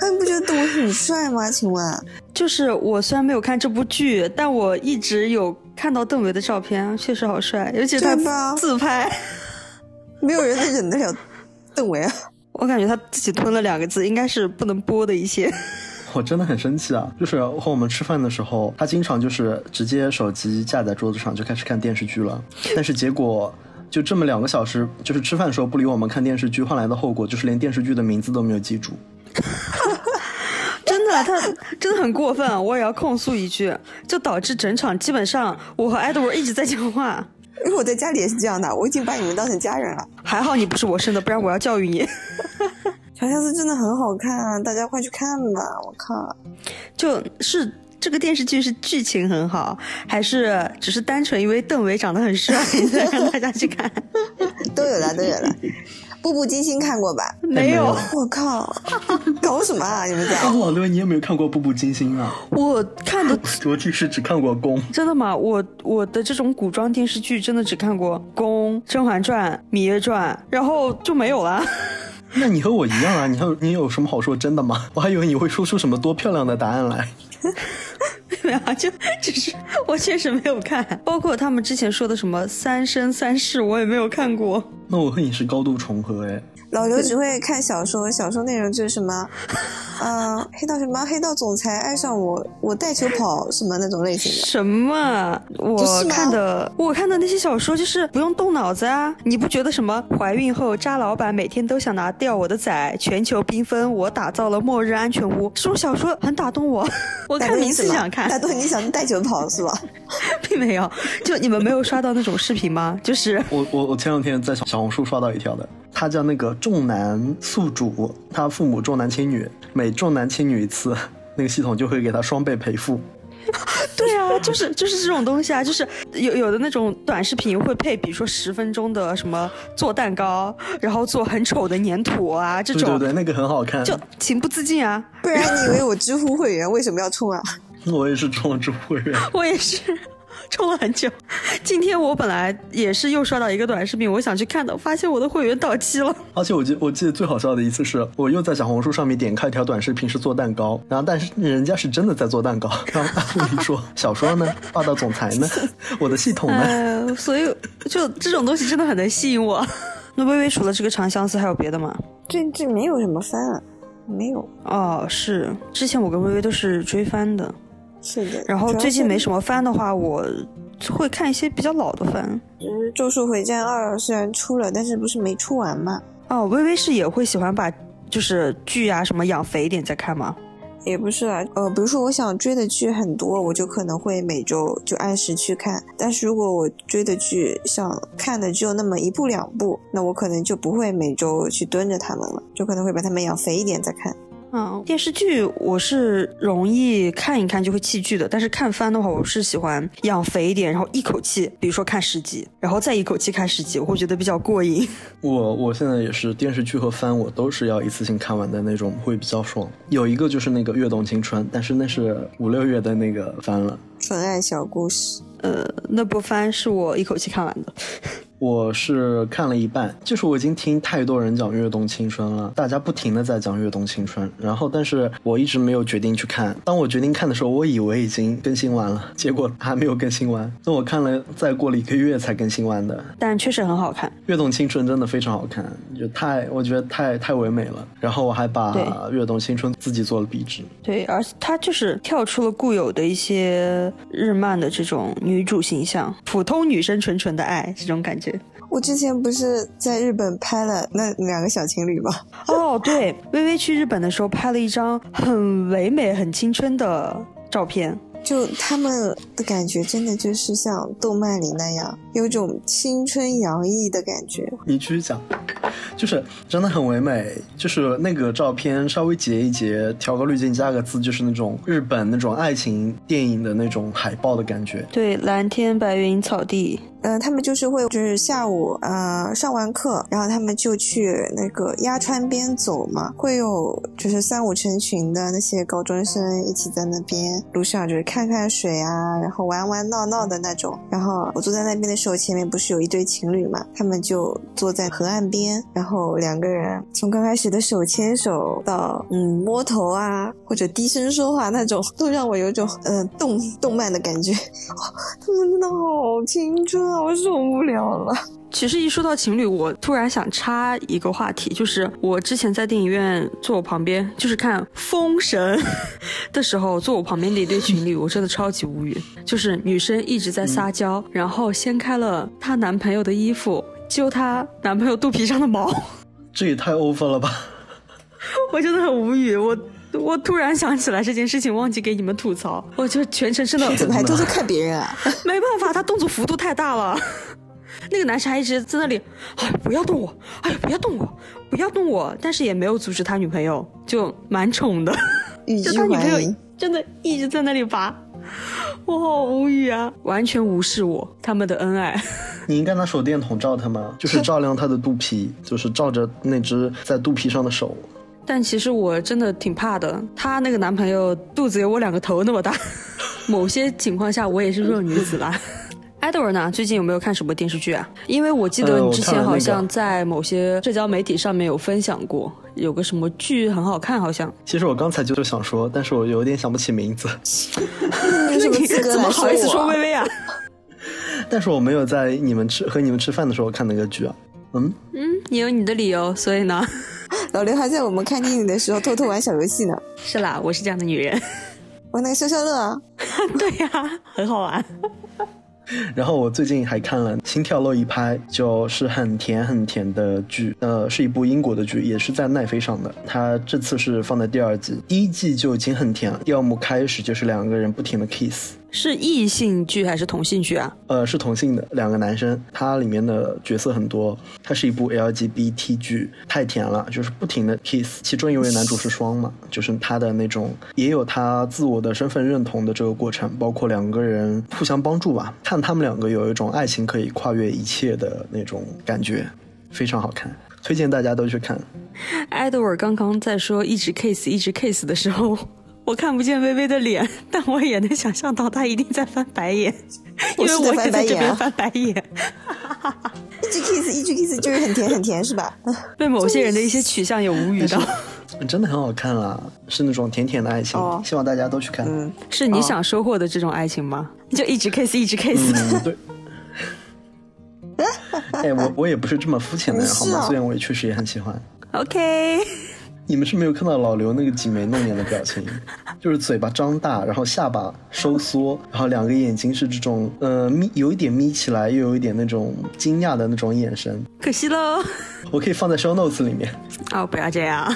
哎，你不觉得邓为很帅吗？请问，就是我虽然没有看这部剧，但我一直有看到邓为的照片，确实好帅，尤其是他自拍，没有人能忍得了邓为啊！我感觉他自己吞了两个字，应该是不能播的一些。我真的很生气啊！就是和我们吃饭的时候，他经常就是直接手机架在桌子上就开始看电视剧了，但是结果就这么两个小时，就是吃饭的时候不理我们看电视剧，换来的后果就是连电视剧的名字都没有记住。真的，他真的很过分，我也要控诉一句，就导致整场基本上我和 Edward 一直在讲话。因为我在家里也是这样的，我已经把你们当成家人了。还好你不是我生的，不然我要教育你。长相思真的很好看啊，大家快去看吧！我靠，就是这个电视剧是剧情很好，还是只是单纯因为邓为长得很帅，让大家去看？都有了，都有了。步步惊心看过吧？没有，我靠，搞什么啊？你们家？老刘，你有没有看过步步惊心啊？我看的，我其实只看过宫。真的吗？我我的这种古装电视剧真的只看过宫、甄嬛传、芈月传，然后就没有了。那你和我一样啊？你还有你有什么好说真的吗？我还以为你会说出什么多漂亮的答案来。没有，就只是我确实没有看，包括他们之前说的什么《三生三世》，我也没有看过。那我和你是高度重合哎。老刘只会看小说，小说内容就是什么，嗯，黑道什么黑道总裁爱上我，我带球跑什么那种类型的。什么？我看的我看的那些小说就是不用动脑子啊！你不觉得什么怀孕后渣老板每天都想拿掉我的崽，全球缤纷，我打造了末日安全屋，这种小说很打动我。我看名字想看，打动你想带球跑是吧？并没有，就你们没有刷到那种视频吗？就是我我我前两天在小小红书刷到一条的。他叫那个重男宿主，他父母重男轻女，每重男轻女一次，那个系统就会给他双倍赔付。对啊，就是就是这种东西啊，就是有有的那种短视频会配，比如说十分钟的什么做蛋糕，然后做很丑的粘土啊，这种对对对，那个很好看，就情不自禁啊。不然你以为我知乎会员为什么要充啊？我也是充了知乎会员，我也是。充了很久，今天我本来也是又刷到一个短视频，我想去看的，发现我的会员到期了。而且我记我记得最好笑的一次是，我又在小红书上面点开一条短视频，是做蛋糕，然后但是人家是真的在做蛋糕。然后问你说小说呢？霸道总裁呢？我的系统呢？所以就这种东西真的很能吸引我。那微微除了这个长相思还有别的吗？这这没有什么番，没有。哦，是之前我跟微微都是追番的。是的，然后最近没什么番的话，我会看一些比较老的番。嗯，《咒术回战二》虽然出了，但是不是没出完嘛？哦，微微是也会喜欢把就是剧啊什么养肥一点再看吗？也不是啊，呃，比如说我想追的剧很多，我就可能会每周就按时去看。但是如果我追的剧想看的只有那么一部两部，那我可能就不会每周去蹲着他们了，就可能会把他们养肥一点再看。嗯，电视剧我是容易看一看就会弃剧的，但是看番的话，我是喜欢养肥一点，然后一口气，比如说看十集，然后再一口气看十集，我会觉得比较过瘾。我 我现在也是电视剧和番，我都是要一次性看完的那种，会比较爽。有一个就是那个《跃动青春》，但是那是五六月的那个番了，纯爱小故事。呃，那部番是我一口气看完的。我是看了一半，就是我已经听太多人讲《跃动青春》了，大家不停的在讲《跃动青春》，然后但是我一直没有决定去看。当我决定看的时候，我以为已经更新完了，结果还没有更新完。那我看了，再过了一个月才更新完的。但确实很好看，《跃动青春》真的非常好看，就太我觉得太太唯美了。然后我还把《跃动青春》自己做了壁纸。对，而且它就是跳出了固有的一些日漫的这种女主形象，普通女生纯纯的爱这种感觉。我之前不是在日本拍了那两个小情侣吗？哦，对，微微去日本的时候拍了一张很唯美、很青春的照片。就他们的感觉，真的就是像动漫里那样，有种青春洋溢的感觉。你继续讲，就是真的很唯美。就是那个照片稍微截一截，调个滤镜，加个字，就是那种日本那种爱情电影的那种海报的感觉。对，蓝天白云草地。嗯，他们就是会，就是下午，呃，上完课，然后他们就去那个鸭川边走嘛，会有就是三五成群的那些高中生一起在那边路上就是看看水啊，然后玩玩闹闹的那种。然后我坐在那边的时候，前面不是有一对情侣嘛，他们就坐在河岸边，然后两个人从刚开始的手牵手到嗯摸头啊，或者低声说话那种，都让我有种嗯动动漫的感觉。他们真的好青春啊。我受不了了。其实一说到情侣，我突然想插一个话题，就是我之前在电影院坐我旁边，就是看《封神》的时候，坐我旁边的一对情侣，我真的超级无语。就是女生一直在撒娇，然后掀开了她男朋友的衣服，揪她男朋友肚皮上的毛，这也太 over 了吧！我真的很无语。我我突然想起来这件事情，忘记给你们吐槽。我就全程真的怎么还都在看别人啊？没办法，他动作幅度太大了。那个男生还一直在那里，哎，不要动我，哎，不要动我，不要动我，但是也没有阻止他女朋友，就蛮宠的，就他女朋友真的一直在那里拔，我好无语啊，完全无视我他们的恩爱。你应该拿手电筒照他吗？就是照亮他的肚皮，就是照着那只在肚皮上的手。但其实我真的挺怕的，她那个男朋友肚子有我两个头那么大，某些情况下我也是弱女子啦。Edward 呢？最近有没有看什么电视剧啊？因为我记得你之前好像在某些社交媒体上面有分享过，有个什么剧很好看，好像。其实我刚才就是想说，但是我有点想不起名字。怎么好意思说微微啊？但是我没有在你们吃和你们吃饭的时候看那个剧啊。嗯嗯，你有你的理由，所以呢？老刘还在我们看电影的时候偷偷玩小游戏呢。是啦，我是这样的女人。玩那个消消乐啊？对呀，很好玩。然后我最近还看了《心跳漏一拍》，就是很甜很甜的剧，呃，是一部英国的剧，也是在奈飞上的。它这次是放在第二季，第一季就已经很甜了。第二幕开始就是两个人不停的 kiss。是异性剧还是同性剧啊？呃，是同性的两个男生，它里面的角色很多。它是一部 LGBT 剧，太甜了，就是不停的 kiss。其中一位男主是双嘛，就是他的那种也有他自我的身份认同的这个过程，包括两个人互相帮助吧。看他们两个有一种爱情可以跨越一切的那种感觉，非常好看，推荐大家都去看。Edward 刚刚在说一直 kiss 一直 kiss 的时候。我看不见微微的脸，但我也能想象到她一定在翻白眼，因为我也在这边翻白眼。一句 kiss，一句 kiss 就是很甜很甜，是吧？被某些人的一些取向也无语到。真的很好看啦，是那种甜甜的爱情，希望大家都去看。嗯，是你想收获的这种爱情吗？就一直 kiss，一直 kiss。嗯，对。哎，我我也不是这么肤浅的人，好吗？虽然我也确实也很喜欢。OK。你们是没有看到老刘那个挤眉弄眼的表情，就是嘴巴张大，然后下巴收缩，然后两个眼睛是这种呃眯，有一点眯起来，又有一点那种惊讶的那种眼神。可惜喽，我可以放在 show notes 里面。哦，不要这样，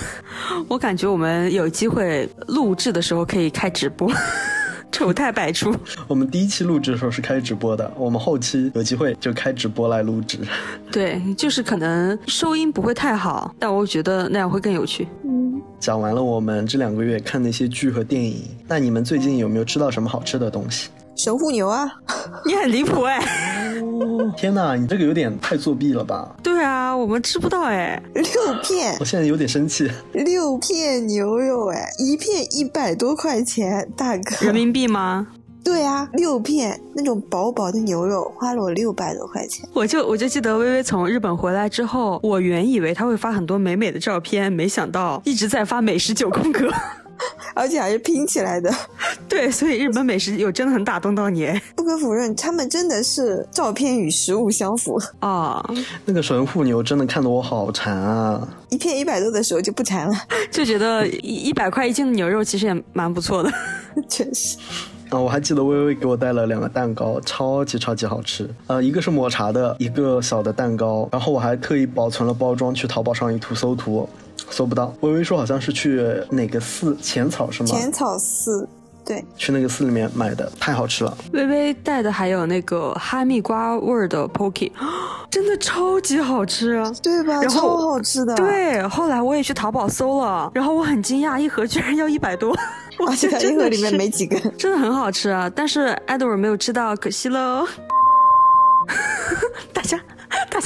我感觉我们有机会录制的时候可以开直播。丑态百出。我们第一期录制的时候是开直播的，我们后期有机会就开直播来录制。对，就是可能收音不会太好，但我觉得那样会更有趣。嗯，讲完了我们这两个月看那些剧和电影，那你们最近有没有吃到什么好吃的东西？神户牛啊，你很离谱哎。天哪，你这个有点太作弊了吧？对啊，我们吃不到哎，六片，我现在有点生气。六片牛肉哎，一片一百多块钱，大哥，人民币吗？对啊，六片那种薄薄的牛肉，花了我六百多块钱。我就我就记得微微从日本回来之后，我原以为他会发很多美美的照片，没想到一直在发美食九宫格。而且还是拼起来的。对，所以日本美食有真的很打动到你。不可否认，他们真的是照片与实物相符啊。那个神户牛真的看得我好馋啊！一片一百多的时候就不馋了，就觉得一一百块一斤的牛肉其实也蛮不错的。确实。啊，我还记得微微给我带了两个蛋糕，超级超级好吃。呃，一个是抹茶的，一个小的蛋糕。然后我还特意保存了包装，去淘宝上一图搜图。搜不到，微微说好像是去哪个寺浅草是吗？浅草寺，对，去那个寺里面买的，太好吃了。微微带的还有那个哈密瓜味儿的 Pocky，真的超级好吃，对吧？超好吃的。对，后来我也去淘宝搜了，然后我很惊讶，一盒居然要一百多，而且一盒里面没几根，真的很好吃啊！但是 Edward 没有吃到，可惜了。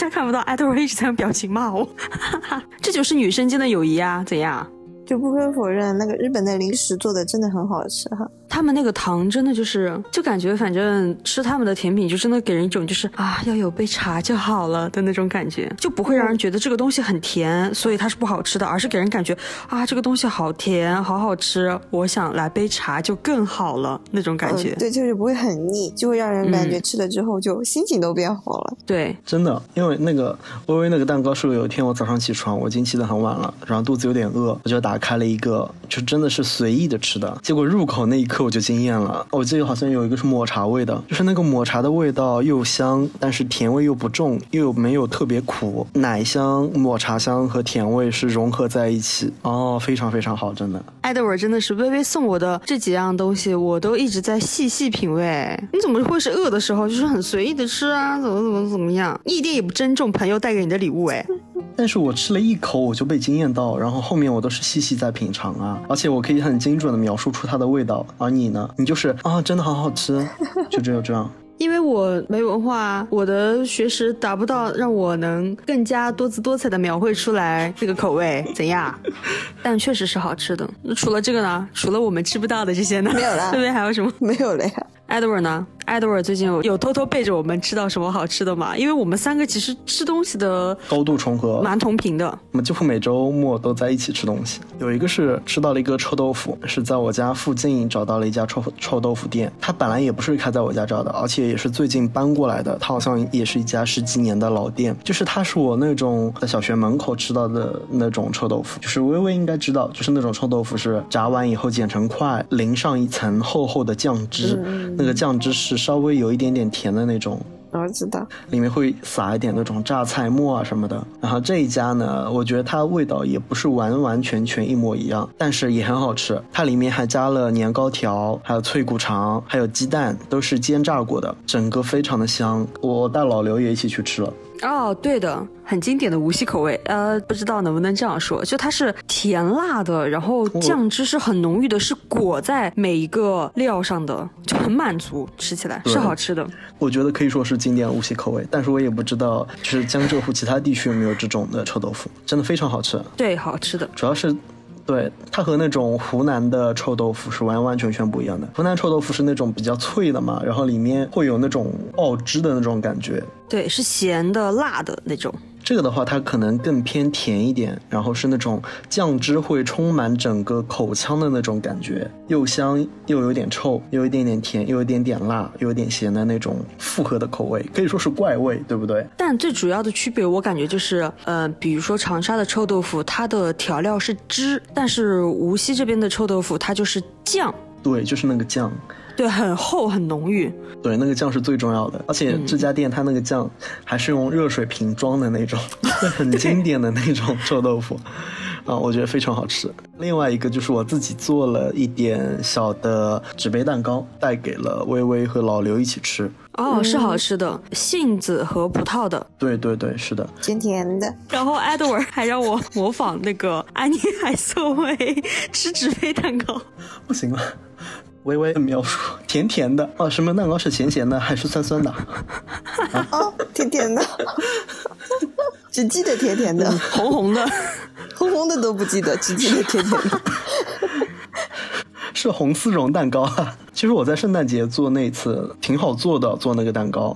大家。看不到，艾德瑞一直在用表情骂我，这就是女生间的友谊啊，怎样？就不可否认，那个日本的零食做的真的很好吃哈。他们那个糖真的就是，就感觉反正吃他们的甜品就真的给人一种就是啊要有杯茶就好了的那种感觉，就不会让人觉得这个东西很甜，所以它是不好吃的，而是给人感觉啊这个东西好甜，好好吃，我想来杯茶就更好了那种感觉。对，就是不会很腻，就会让人感觉吃了之后就心情都变好了。对，真的，因为那个微微那个蛋糕是有一天我早上起床，我已经起得很晚了，然后肚子有点饿，我就打开了一个，就真的是随意的吃的，结果入口那一刻我就惊艳了。我记得好像有一个是抹茶味的，就是那个抹茶的味道又香，但是甜味又不重，又没有特别苦，奶香、抹茶香和甜味是融合在一起，哦，非常非常好，真的。艾德尔真的是微微送我的这几样东西，我都一直在细细品味。你怎么会是饿的时候就是很随意的吃啊？怎么怎么怎么样？一点也不珍重朋友带给你的礼物哎。但是我吃了一口我就被惊艳到，然后后面我都是细细在品尝啊，而且我可以很精准的描述出它的味道。而你呢？你就是啊，真的好好吃，就只有这样。因为我没文化，我的学识达不到让我能更加多姿多彩的描绘出来这个口味 怎样？但确实是好吃的。那除了这个呢？除了我们吃不到的这些呢？没有了。对不对？还有什么？没有了呀。Edward 呢？Edward 最近有有偷偷背着我们吃到什么好吃的吗？因为我们三个其实吃东西的高度重合，蛮同频的。我们几乎每周末都在一起吃东西。有一个是吃到了一个臭豆腐，是在我家附近找到了一家臭臭豆腐店。它本来也不是开在我家找的，而且也是最近搬过来的。它好像也是一家十几年的老店。就是它是我那种在小学门口吃到的那种臭豆腐。就是微微应该知道，就是那种臭豆腐是炸完以后剪成块，淋上一层厚厚的酱汁，那个酱汁是。稍微有一点点甜的那种，我知道，里面会撒一点那种榨菜末啊什么的。然后这一家呢，我觉得它味道也不是完完全全一模一样，但是也很好吃。它里面还加了年糕条，还有脆骨肠，还有鸡蛋，都是煎炸过的，整个非常的香。我带老刘也一起去吃了。哦，对的，很经典的无锡口味。呃，不知道能不能这样说，就它是甜辣的，然后酱汁是很浓郁的，是裹在每一个料上的，就很满足，吃起来是好吃的。我觉得可以说是经典无锡口味，但是我也不知道就是江浙沪其他地区有没有这种的臭豆腐，真的非常好吃。对，好吃的，主要是。对它和那种湖南的臭豆腐是完完全全不一样的。湖南臭豆腐是那种比较脆的嘛，然后里面会有那种爆汁的那种感觉。对，是咸的、辣的那种。这个的话，它可能更偏甜一点，然后是那种酱汁会充满整个口腔的那种感觉，又香又有点臭，有一点点甜，又有一点点辣，又有点咸的那种复合的口味，可以说是怪味，对不对？但最主要的区别，我感觉就是，呃，比如说长沙的臭豆腐，它的调料是汁，但是无锡这边的臭豆腐，它就是酱。对，就是那个酱。对，很厚很浓郁。对，那个酱是最重要的，而且这家店它那个酱还是用热水瓶装的那种，很经典的那种臭豆腐，啊，我觉得非常好吃。另外一个就是我自己做了一点小的纸杯蛋糕，带给了微微和老刘一起吃。哦，是好吃的，杏子和葡萄的。对对对，是的，甜甜的。然后 Edward 还让我模仿那个安妮海瑟薇吃纸杯蛋糕，不行了。微微的描述，甜甜的哦，什么蛋糕是咸咸的还是酸酸的？哦，甜甜的，只记得甜甜的，红红的，红红的都不记得，只记得甜甜的。是红丝绒蛋糕啊。其实我在圣诞节做那次挺好做的，做那个蛋糕，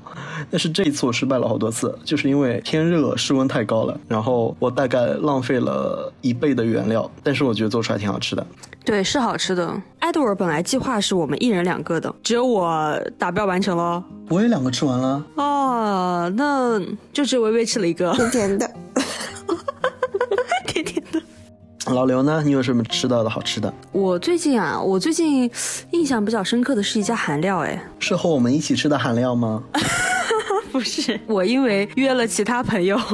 但是这一次我失败了好多次，就是因为天热，室温太高了，然后我大概浪费了一倍的原料，但是我觉得做出来挺好吃的。对，是好吃的。艾德尔本来计划是我们一人两个的，只有我达标完成了。我也两个吃完了。哦，那就只有微微吃了一个，甜甜的，甜甜的。老刘呢？你有什么吃到的好吃的？我最近啊，我最近印象比较深刻的是一家韩料，哎，是和我们一起吃的韩料吗？不是，我因为约了其他朋友。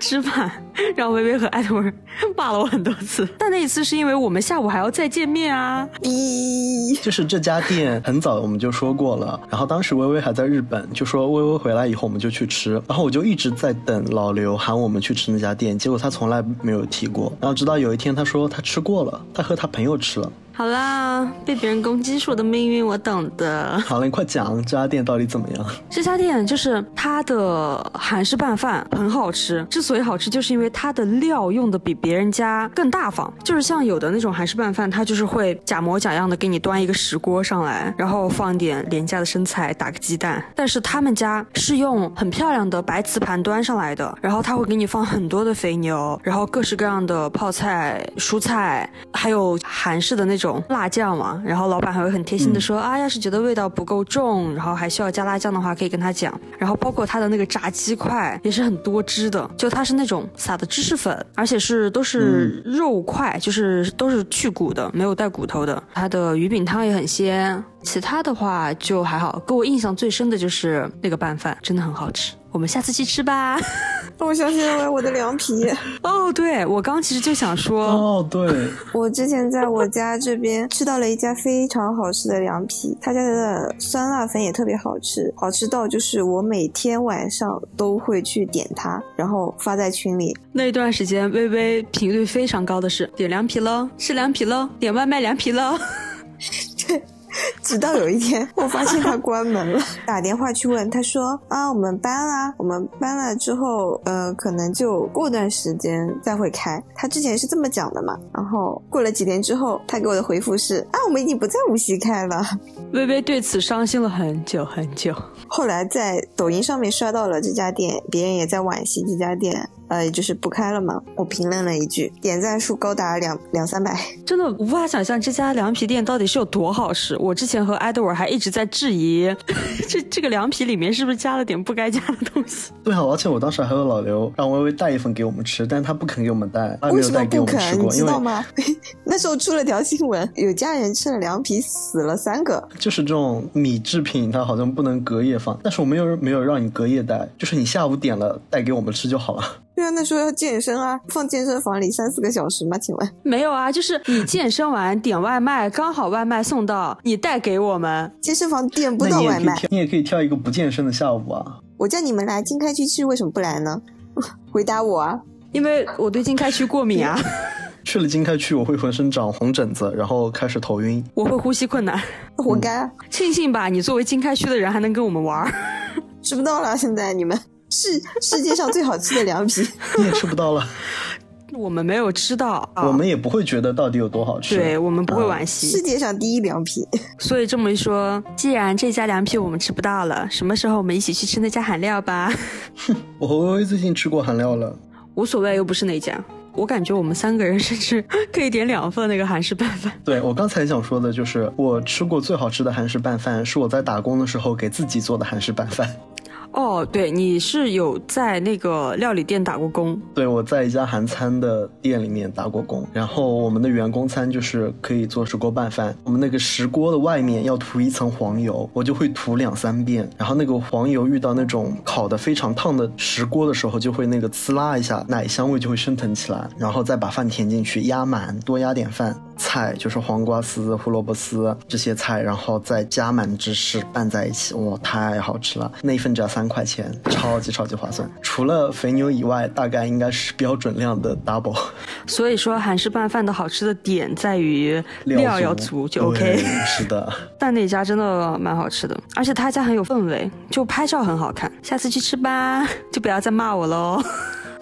吃饭，让微微和艾特文骂了我很多次，但那一次是因为我们下午还要再见面啊。咦，就是这家店很早我们就说过了，然后当时微微还在日本，就说微微回来以后我们就去吃，然后我就一直在等老刘喊我们去吃那家店，结果他从来没有提过，然后直到有一天他说他吃过了，他和他朋友吃了。好啦，被别人攻击是我的命运，我懂的。好了，你快讲这家店到底怎么样？这家店就是它的韩式拌饭很好吃，之所以好吃，就是因为它的料用的比别人家更大方。就是像有的那种韩式拌饭，它就是会假模假样的给你端一个石锅上来，然后放点廉价的生菜，打个鸡蛋。但是他们家是用很漂亮的白瓷盘端上来的，然后他会给你放很多的肥牛，然后各式各样的泡菜、蔬菜，还有韩式的那种。辣酱嘛，然后老板还会很贴心的说啊，要是觉得味道不够重，然后还需要加辣酱的话，可以跟他讲。然后包括他的那个炸鸡块也是很多汁的，就它是那种撒的芝士粉，而且是都是肉块，就是都是去骨的，没有带骨头的。它的鱼饼汤也很鲜，其他的话就还好。给我印象最深的就是那个拌饭，真的很好吃。我们下次去吃吧。我想起了我的凉皮。哦，对，我刚其实就想说，哦，对，我之前在我家这边吃到了一家非常好吃的凉皮，他家的酸辣粉也特别好吃，好吃到就是我每天晚上都会去点它，然后发在群里。那一段时间，微微频率非常高的是点凉皮喽，吃凉皮喽，点外卖凉皮喽。对。直到有一天，我发现他关门了，打电话去问，他说啊，我们搬了，我们搬了之后，呃，可能就过段时间再会开。他之前是这么讲的嘛，然后过了几天之后，他给我的回复是啊，我们已经不在无锡开了。微微对此伤心了很久很久。后来在抖音上面刷到了这家店，别人也在惋惜这家店。呃，也就是不开了嘛。我评论了一句，点赞数高达两两三百，真的无法想象这家凉皮店到底是有多好吃。我之前和艾德尔还一直在质疑，这这个凉皮里面是不是加了点不该加的东西？对啊，而且我当时还有老刘让微微带一份给我们吃，但他不肯给我们带，为什么不肯？你知道吗？那时候出了条新闻，有家人吃了凉皮死了三个。就是这种米制品，它好像不能隔夜放，但是我没有没有让你隔夜带，就是你下午点了带给我们吃就好了。对啊，那时候要健身啊，放健身房里三四个小时吗？请问没有啊，就是你健身完点外卖，刚好外卖送到，你带给我们。健身房点不到外卖，你也可以挑一个不健身的下午啊。我叫你们来经开区吃，为什么不来呢？回答我啊！因为我对经开区过敏啊。去了经开区，我会浑身长红疹子，然后开始头晕。我会呼吸困难，活该。庆幸吧，你作为经开区的人还能跟我们玩。吃不到了，现在你们。是世界上最好吃的凉皮，你也吃不到了。我们没有吃到，我们也不会觉得到底有多好吃。对我们不会惋惜。世界上第一凉皮。所以这么一说，既然这家凉皮我们吃不到了，什么时候我们一起去吃那家韩料吧？我和微微最近吃过韩料了，无所谓，又不是那家。我感觉我们三个人甚至可以点两份那个韩式拌饭。对我刚才想说的就是，我吃过最好吃的韩式拌饭，是我在打工的时候给自己做的韩式拌饭。哦，对，你是有在那个料理店打过工？对，我在一家韩餐的店里面打过工。然后我们的员工餐就是可以做石锅拌饭，我们那个石锅的外面要涂一层黄油，我就会涂两三遍。然后那个黄油遇到那种烤的非常烫的石锅的时候，就会那个呲啦一下，奶香味就会升腾起来。然后再把饭填进去，压满，多压点饭。菜就是黄瓜丝、胡萝卜丝这些菜，然后再加满芝士拌在一起，哇，太好吃了！那一份只要三块钱，超级超级划算。除了肥牛以外，大概应该是标准量的 double。所以说，韩式拌饭的好吃的点在于料要足就 OK。是的，但那家真的蛮好吃的，而且他家很有氛围，就拍照很好看。下次去吃吧，就不要再骂我喽。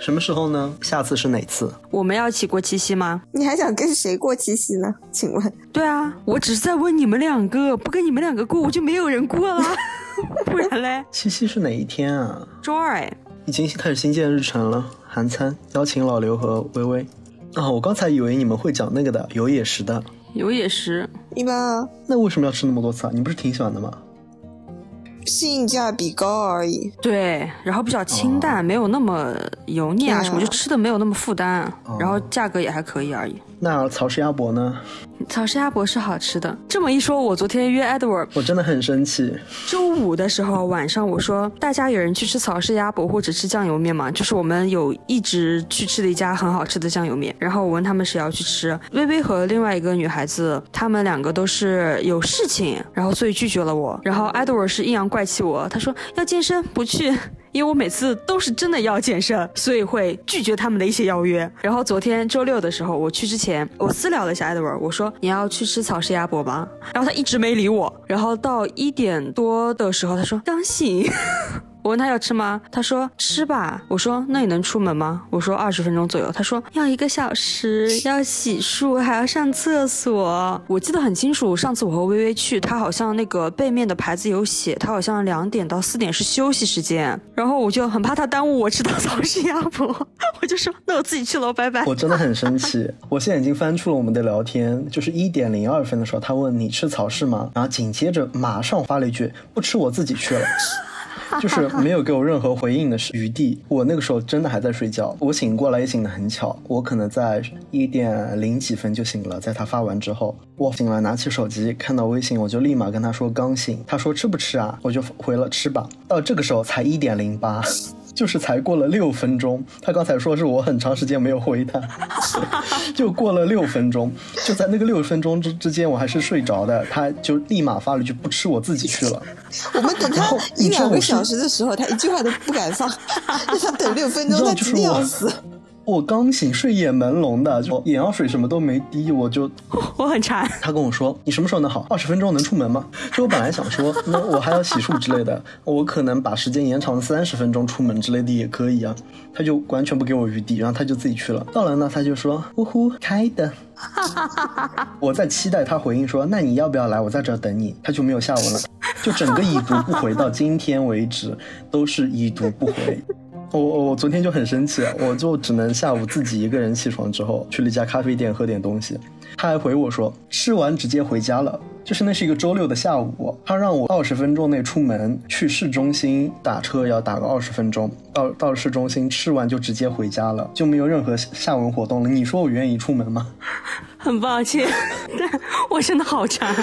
什么时候呢？下次是哪次？我们要一起过七夕吗？你还想跟谁过七夕呢？请问？对啊，我只是在问你们两个，不跟你们两个过，我就没有人过了。不然嘞？七夕是哪一天啊？周二哎。已经开始新建日程了，韩餐邀请老刘和微微。啊，我刚才以为你们会讲那个的，有野食的。有野食，一般啊。那为什么要吃那么多次啊？你不是挺喜欢的吗？性价比高而已。对，然后比较清淡，没有那么油腻啊什么，就吃的没有那么负担，然后价格也还可以而已。那曹氏鸭脖呢？曹氏鸭脖是好吃的。这么一说，我昨天约 Edward，我真的很生气。周五的时候晚上，我说大家有人去吃曹氏鸭脖或者吃酱油面吗？就是我们有一直去吃的一家很好吃的酱油面。然后我问他们谁要去吃，微微和另外一个女孩子，他们两个都是有事情，然后所以拒绝了我。然后 Edward 是阴阳怪气我，他说要健身不去。因为我每次都是真的要健身，所以会拒绝他们的一些邀约。然后昨天周六的时候，我去之前，我私聊了一下 Edward，我说你要去吃草食鸭脖吗？然后他一直没理我。然后到一点多的时候，他说刚醒。我问他要吃吗？他说吃吧。我说那你能出门吗？我说二十分钟左右。他说要一个小时，要洗漱，还要上厕所。我记得很清楚，上次我和微微去，他好像那个背面的牌子有写，他好像两点到四点是休息时间。然后我就很怕他耽误我吃到草氏鸭脖，我就说那我自己去了，拜拜。我真的很生气。我现在已经翻出了我们的聊天，就是一点零二分的时候，他问你吃草氏吗？然后紧接着马上发了一句不吃我自己去了。就是没有给我任何回应的余地。我那个时候真的还在睡觉，我醒过来也醒得很巧，我可能在一点零几分就醒了。在他发完之后，我醒了，拿起手机看到微信，我就立马跟他说刚醒。他说吃不吃啊？我就回了吃吧。到这个时候才一点零八。就是才过了六分钟，他刚才说是我很长时间没有回他，就过了六分钟，就在那个六分钟之之间，我还是睡着的，他就立马发了一句不吃我自己去了。我们等他一两个小时的时候，他一句话都不敢放，让他等六分钟，他急得要死。我刚醒，睡眼朦胧的，就眼药水什么都没滴，我就 我很馋。他跟我说：“你什么时候能好？二十分钟能出门吗？”就我本来想说，那我还要洗漱之类的，我可能把时间延长三十分钟出门之类的也可以啊。他就完全不给我余地，然后他就自己去了。到了呢，他就说：“呼呼，开的。” 我在期待他回应说：“那你要不要来？我在这儿等你。”他就没有下文了，就整个已读不回到今天为止都是已读不回。我我昨天就很生气，我就只能下午自己一个人起床之后去了一家咖啡店喝点东西。他还回我说吃完直接回家了，就是那是一个周六的下午，他让我二十分钟内出门去市中心打车要打个二十分钟，到到市中心吃完就直接回家了，就没有任何下文活动了。你说我愿意出门吗？很抱歉，但我真的好馋。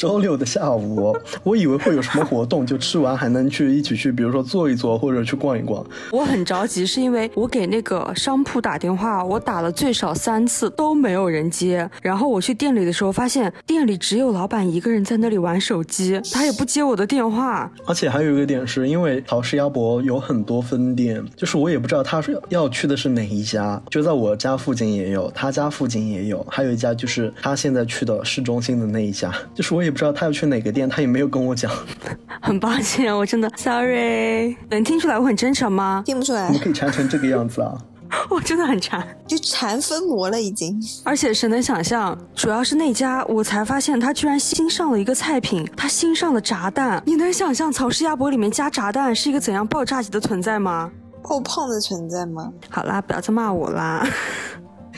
周六的下午，我以为会有什么活动，就吃完还能去一起去，比如说坐一坐或者去逛一逛。我很着急，是因为我给那个商铺打电话，我打了最少三次都没有人接。然后我去店里的时候，发现店里只有老板一个人在那里玩手机，他也不接我的电话。而且还有一个点是，因为陶氏鸭脖有很多分店，就是我也不知道他是要去的是哪一家。就在我家附近也有，他家附近也有，还有一家就是他现在去的市中心的那一家，就是我也。不知道他要去哪个店，他也没有跟我讲。很抱歉，我真的 sorry。能听出来我很真诚吗？听不出来。你可以馋成这个样子啊！我真的很馋，就馋疯魔了已经。而且谁能想象，主要是那家，我才发现他居然新上了一个菜品，他新上了炸弹。你能想象曹氏鸭脖里面加炸弹是一个怎样爆炸级的存在吗？爆胖的存在吗？好啦，不要再骂我啦。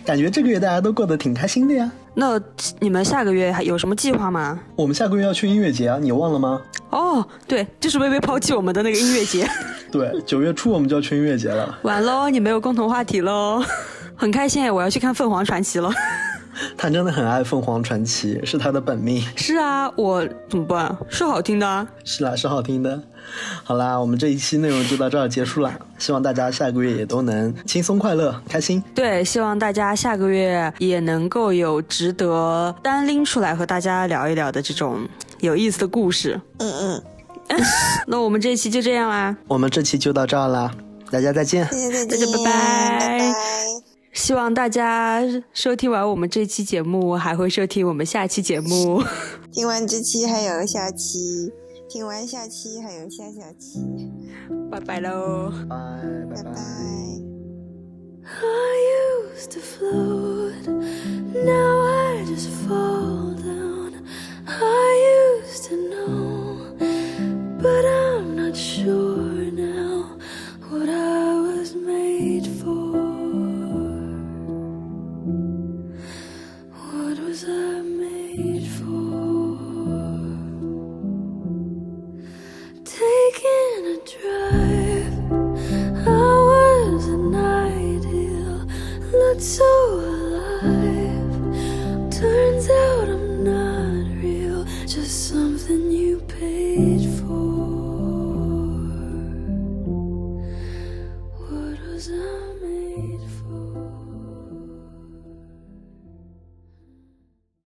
感觉这个月大家都过得挺开心的呀。那你们下个月还有什么计划吗？我们下个月要去音乐节啊，你忘了吗？哦，对，就是微微抛弃我们的那个音乐节。对，九月初我们就要去音乐节了。完喽，你没有共同话题喽。很开心，我要去看凤凰传奇了。他真的很爱凤凰传奇，是他的本命。是啊，我怎么办？是好听的啊。是啦，是好听的。好啦，我们这一期内容就到这儿结束了。希望大家下个月也都能轻松、快乐、开心。对，希望大家下个月也能够有值得单拎出来和大家聊一聊的这种有意思的故事。嗯嗯。那我们这一期就这样啦。我们这期就到这儿啦，大家再见。大家拜拜。希望大家收听完我们这期节目还会收听我们下期节目听完这期还有下期听完下期还有下下期拜拜喽拜拜 i used to float now i just fall down i used to know but i'm not sure now what i was made for was I made for? Taking a drive, hours an ideal, looked so alive. Turns out I'm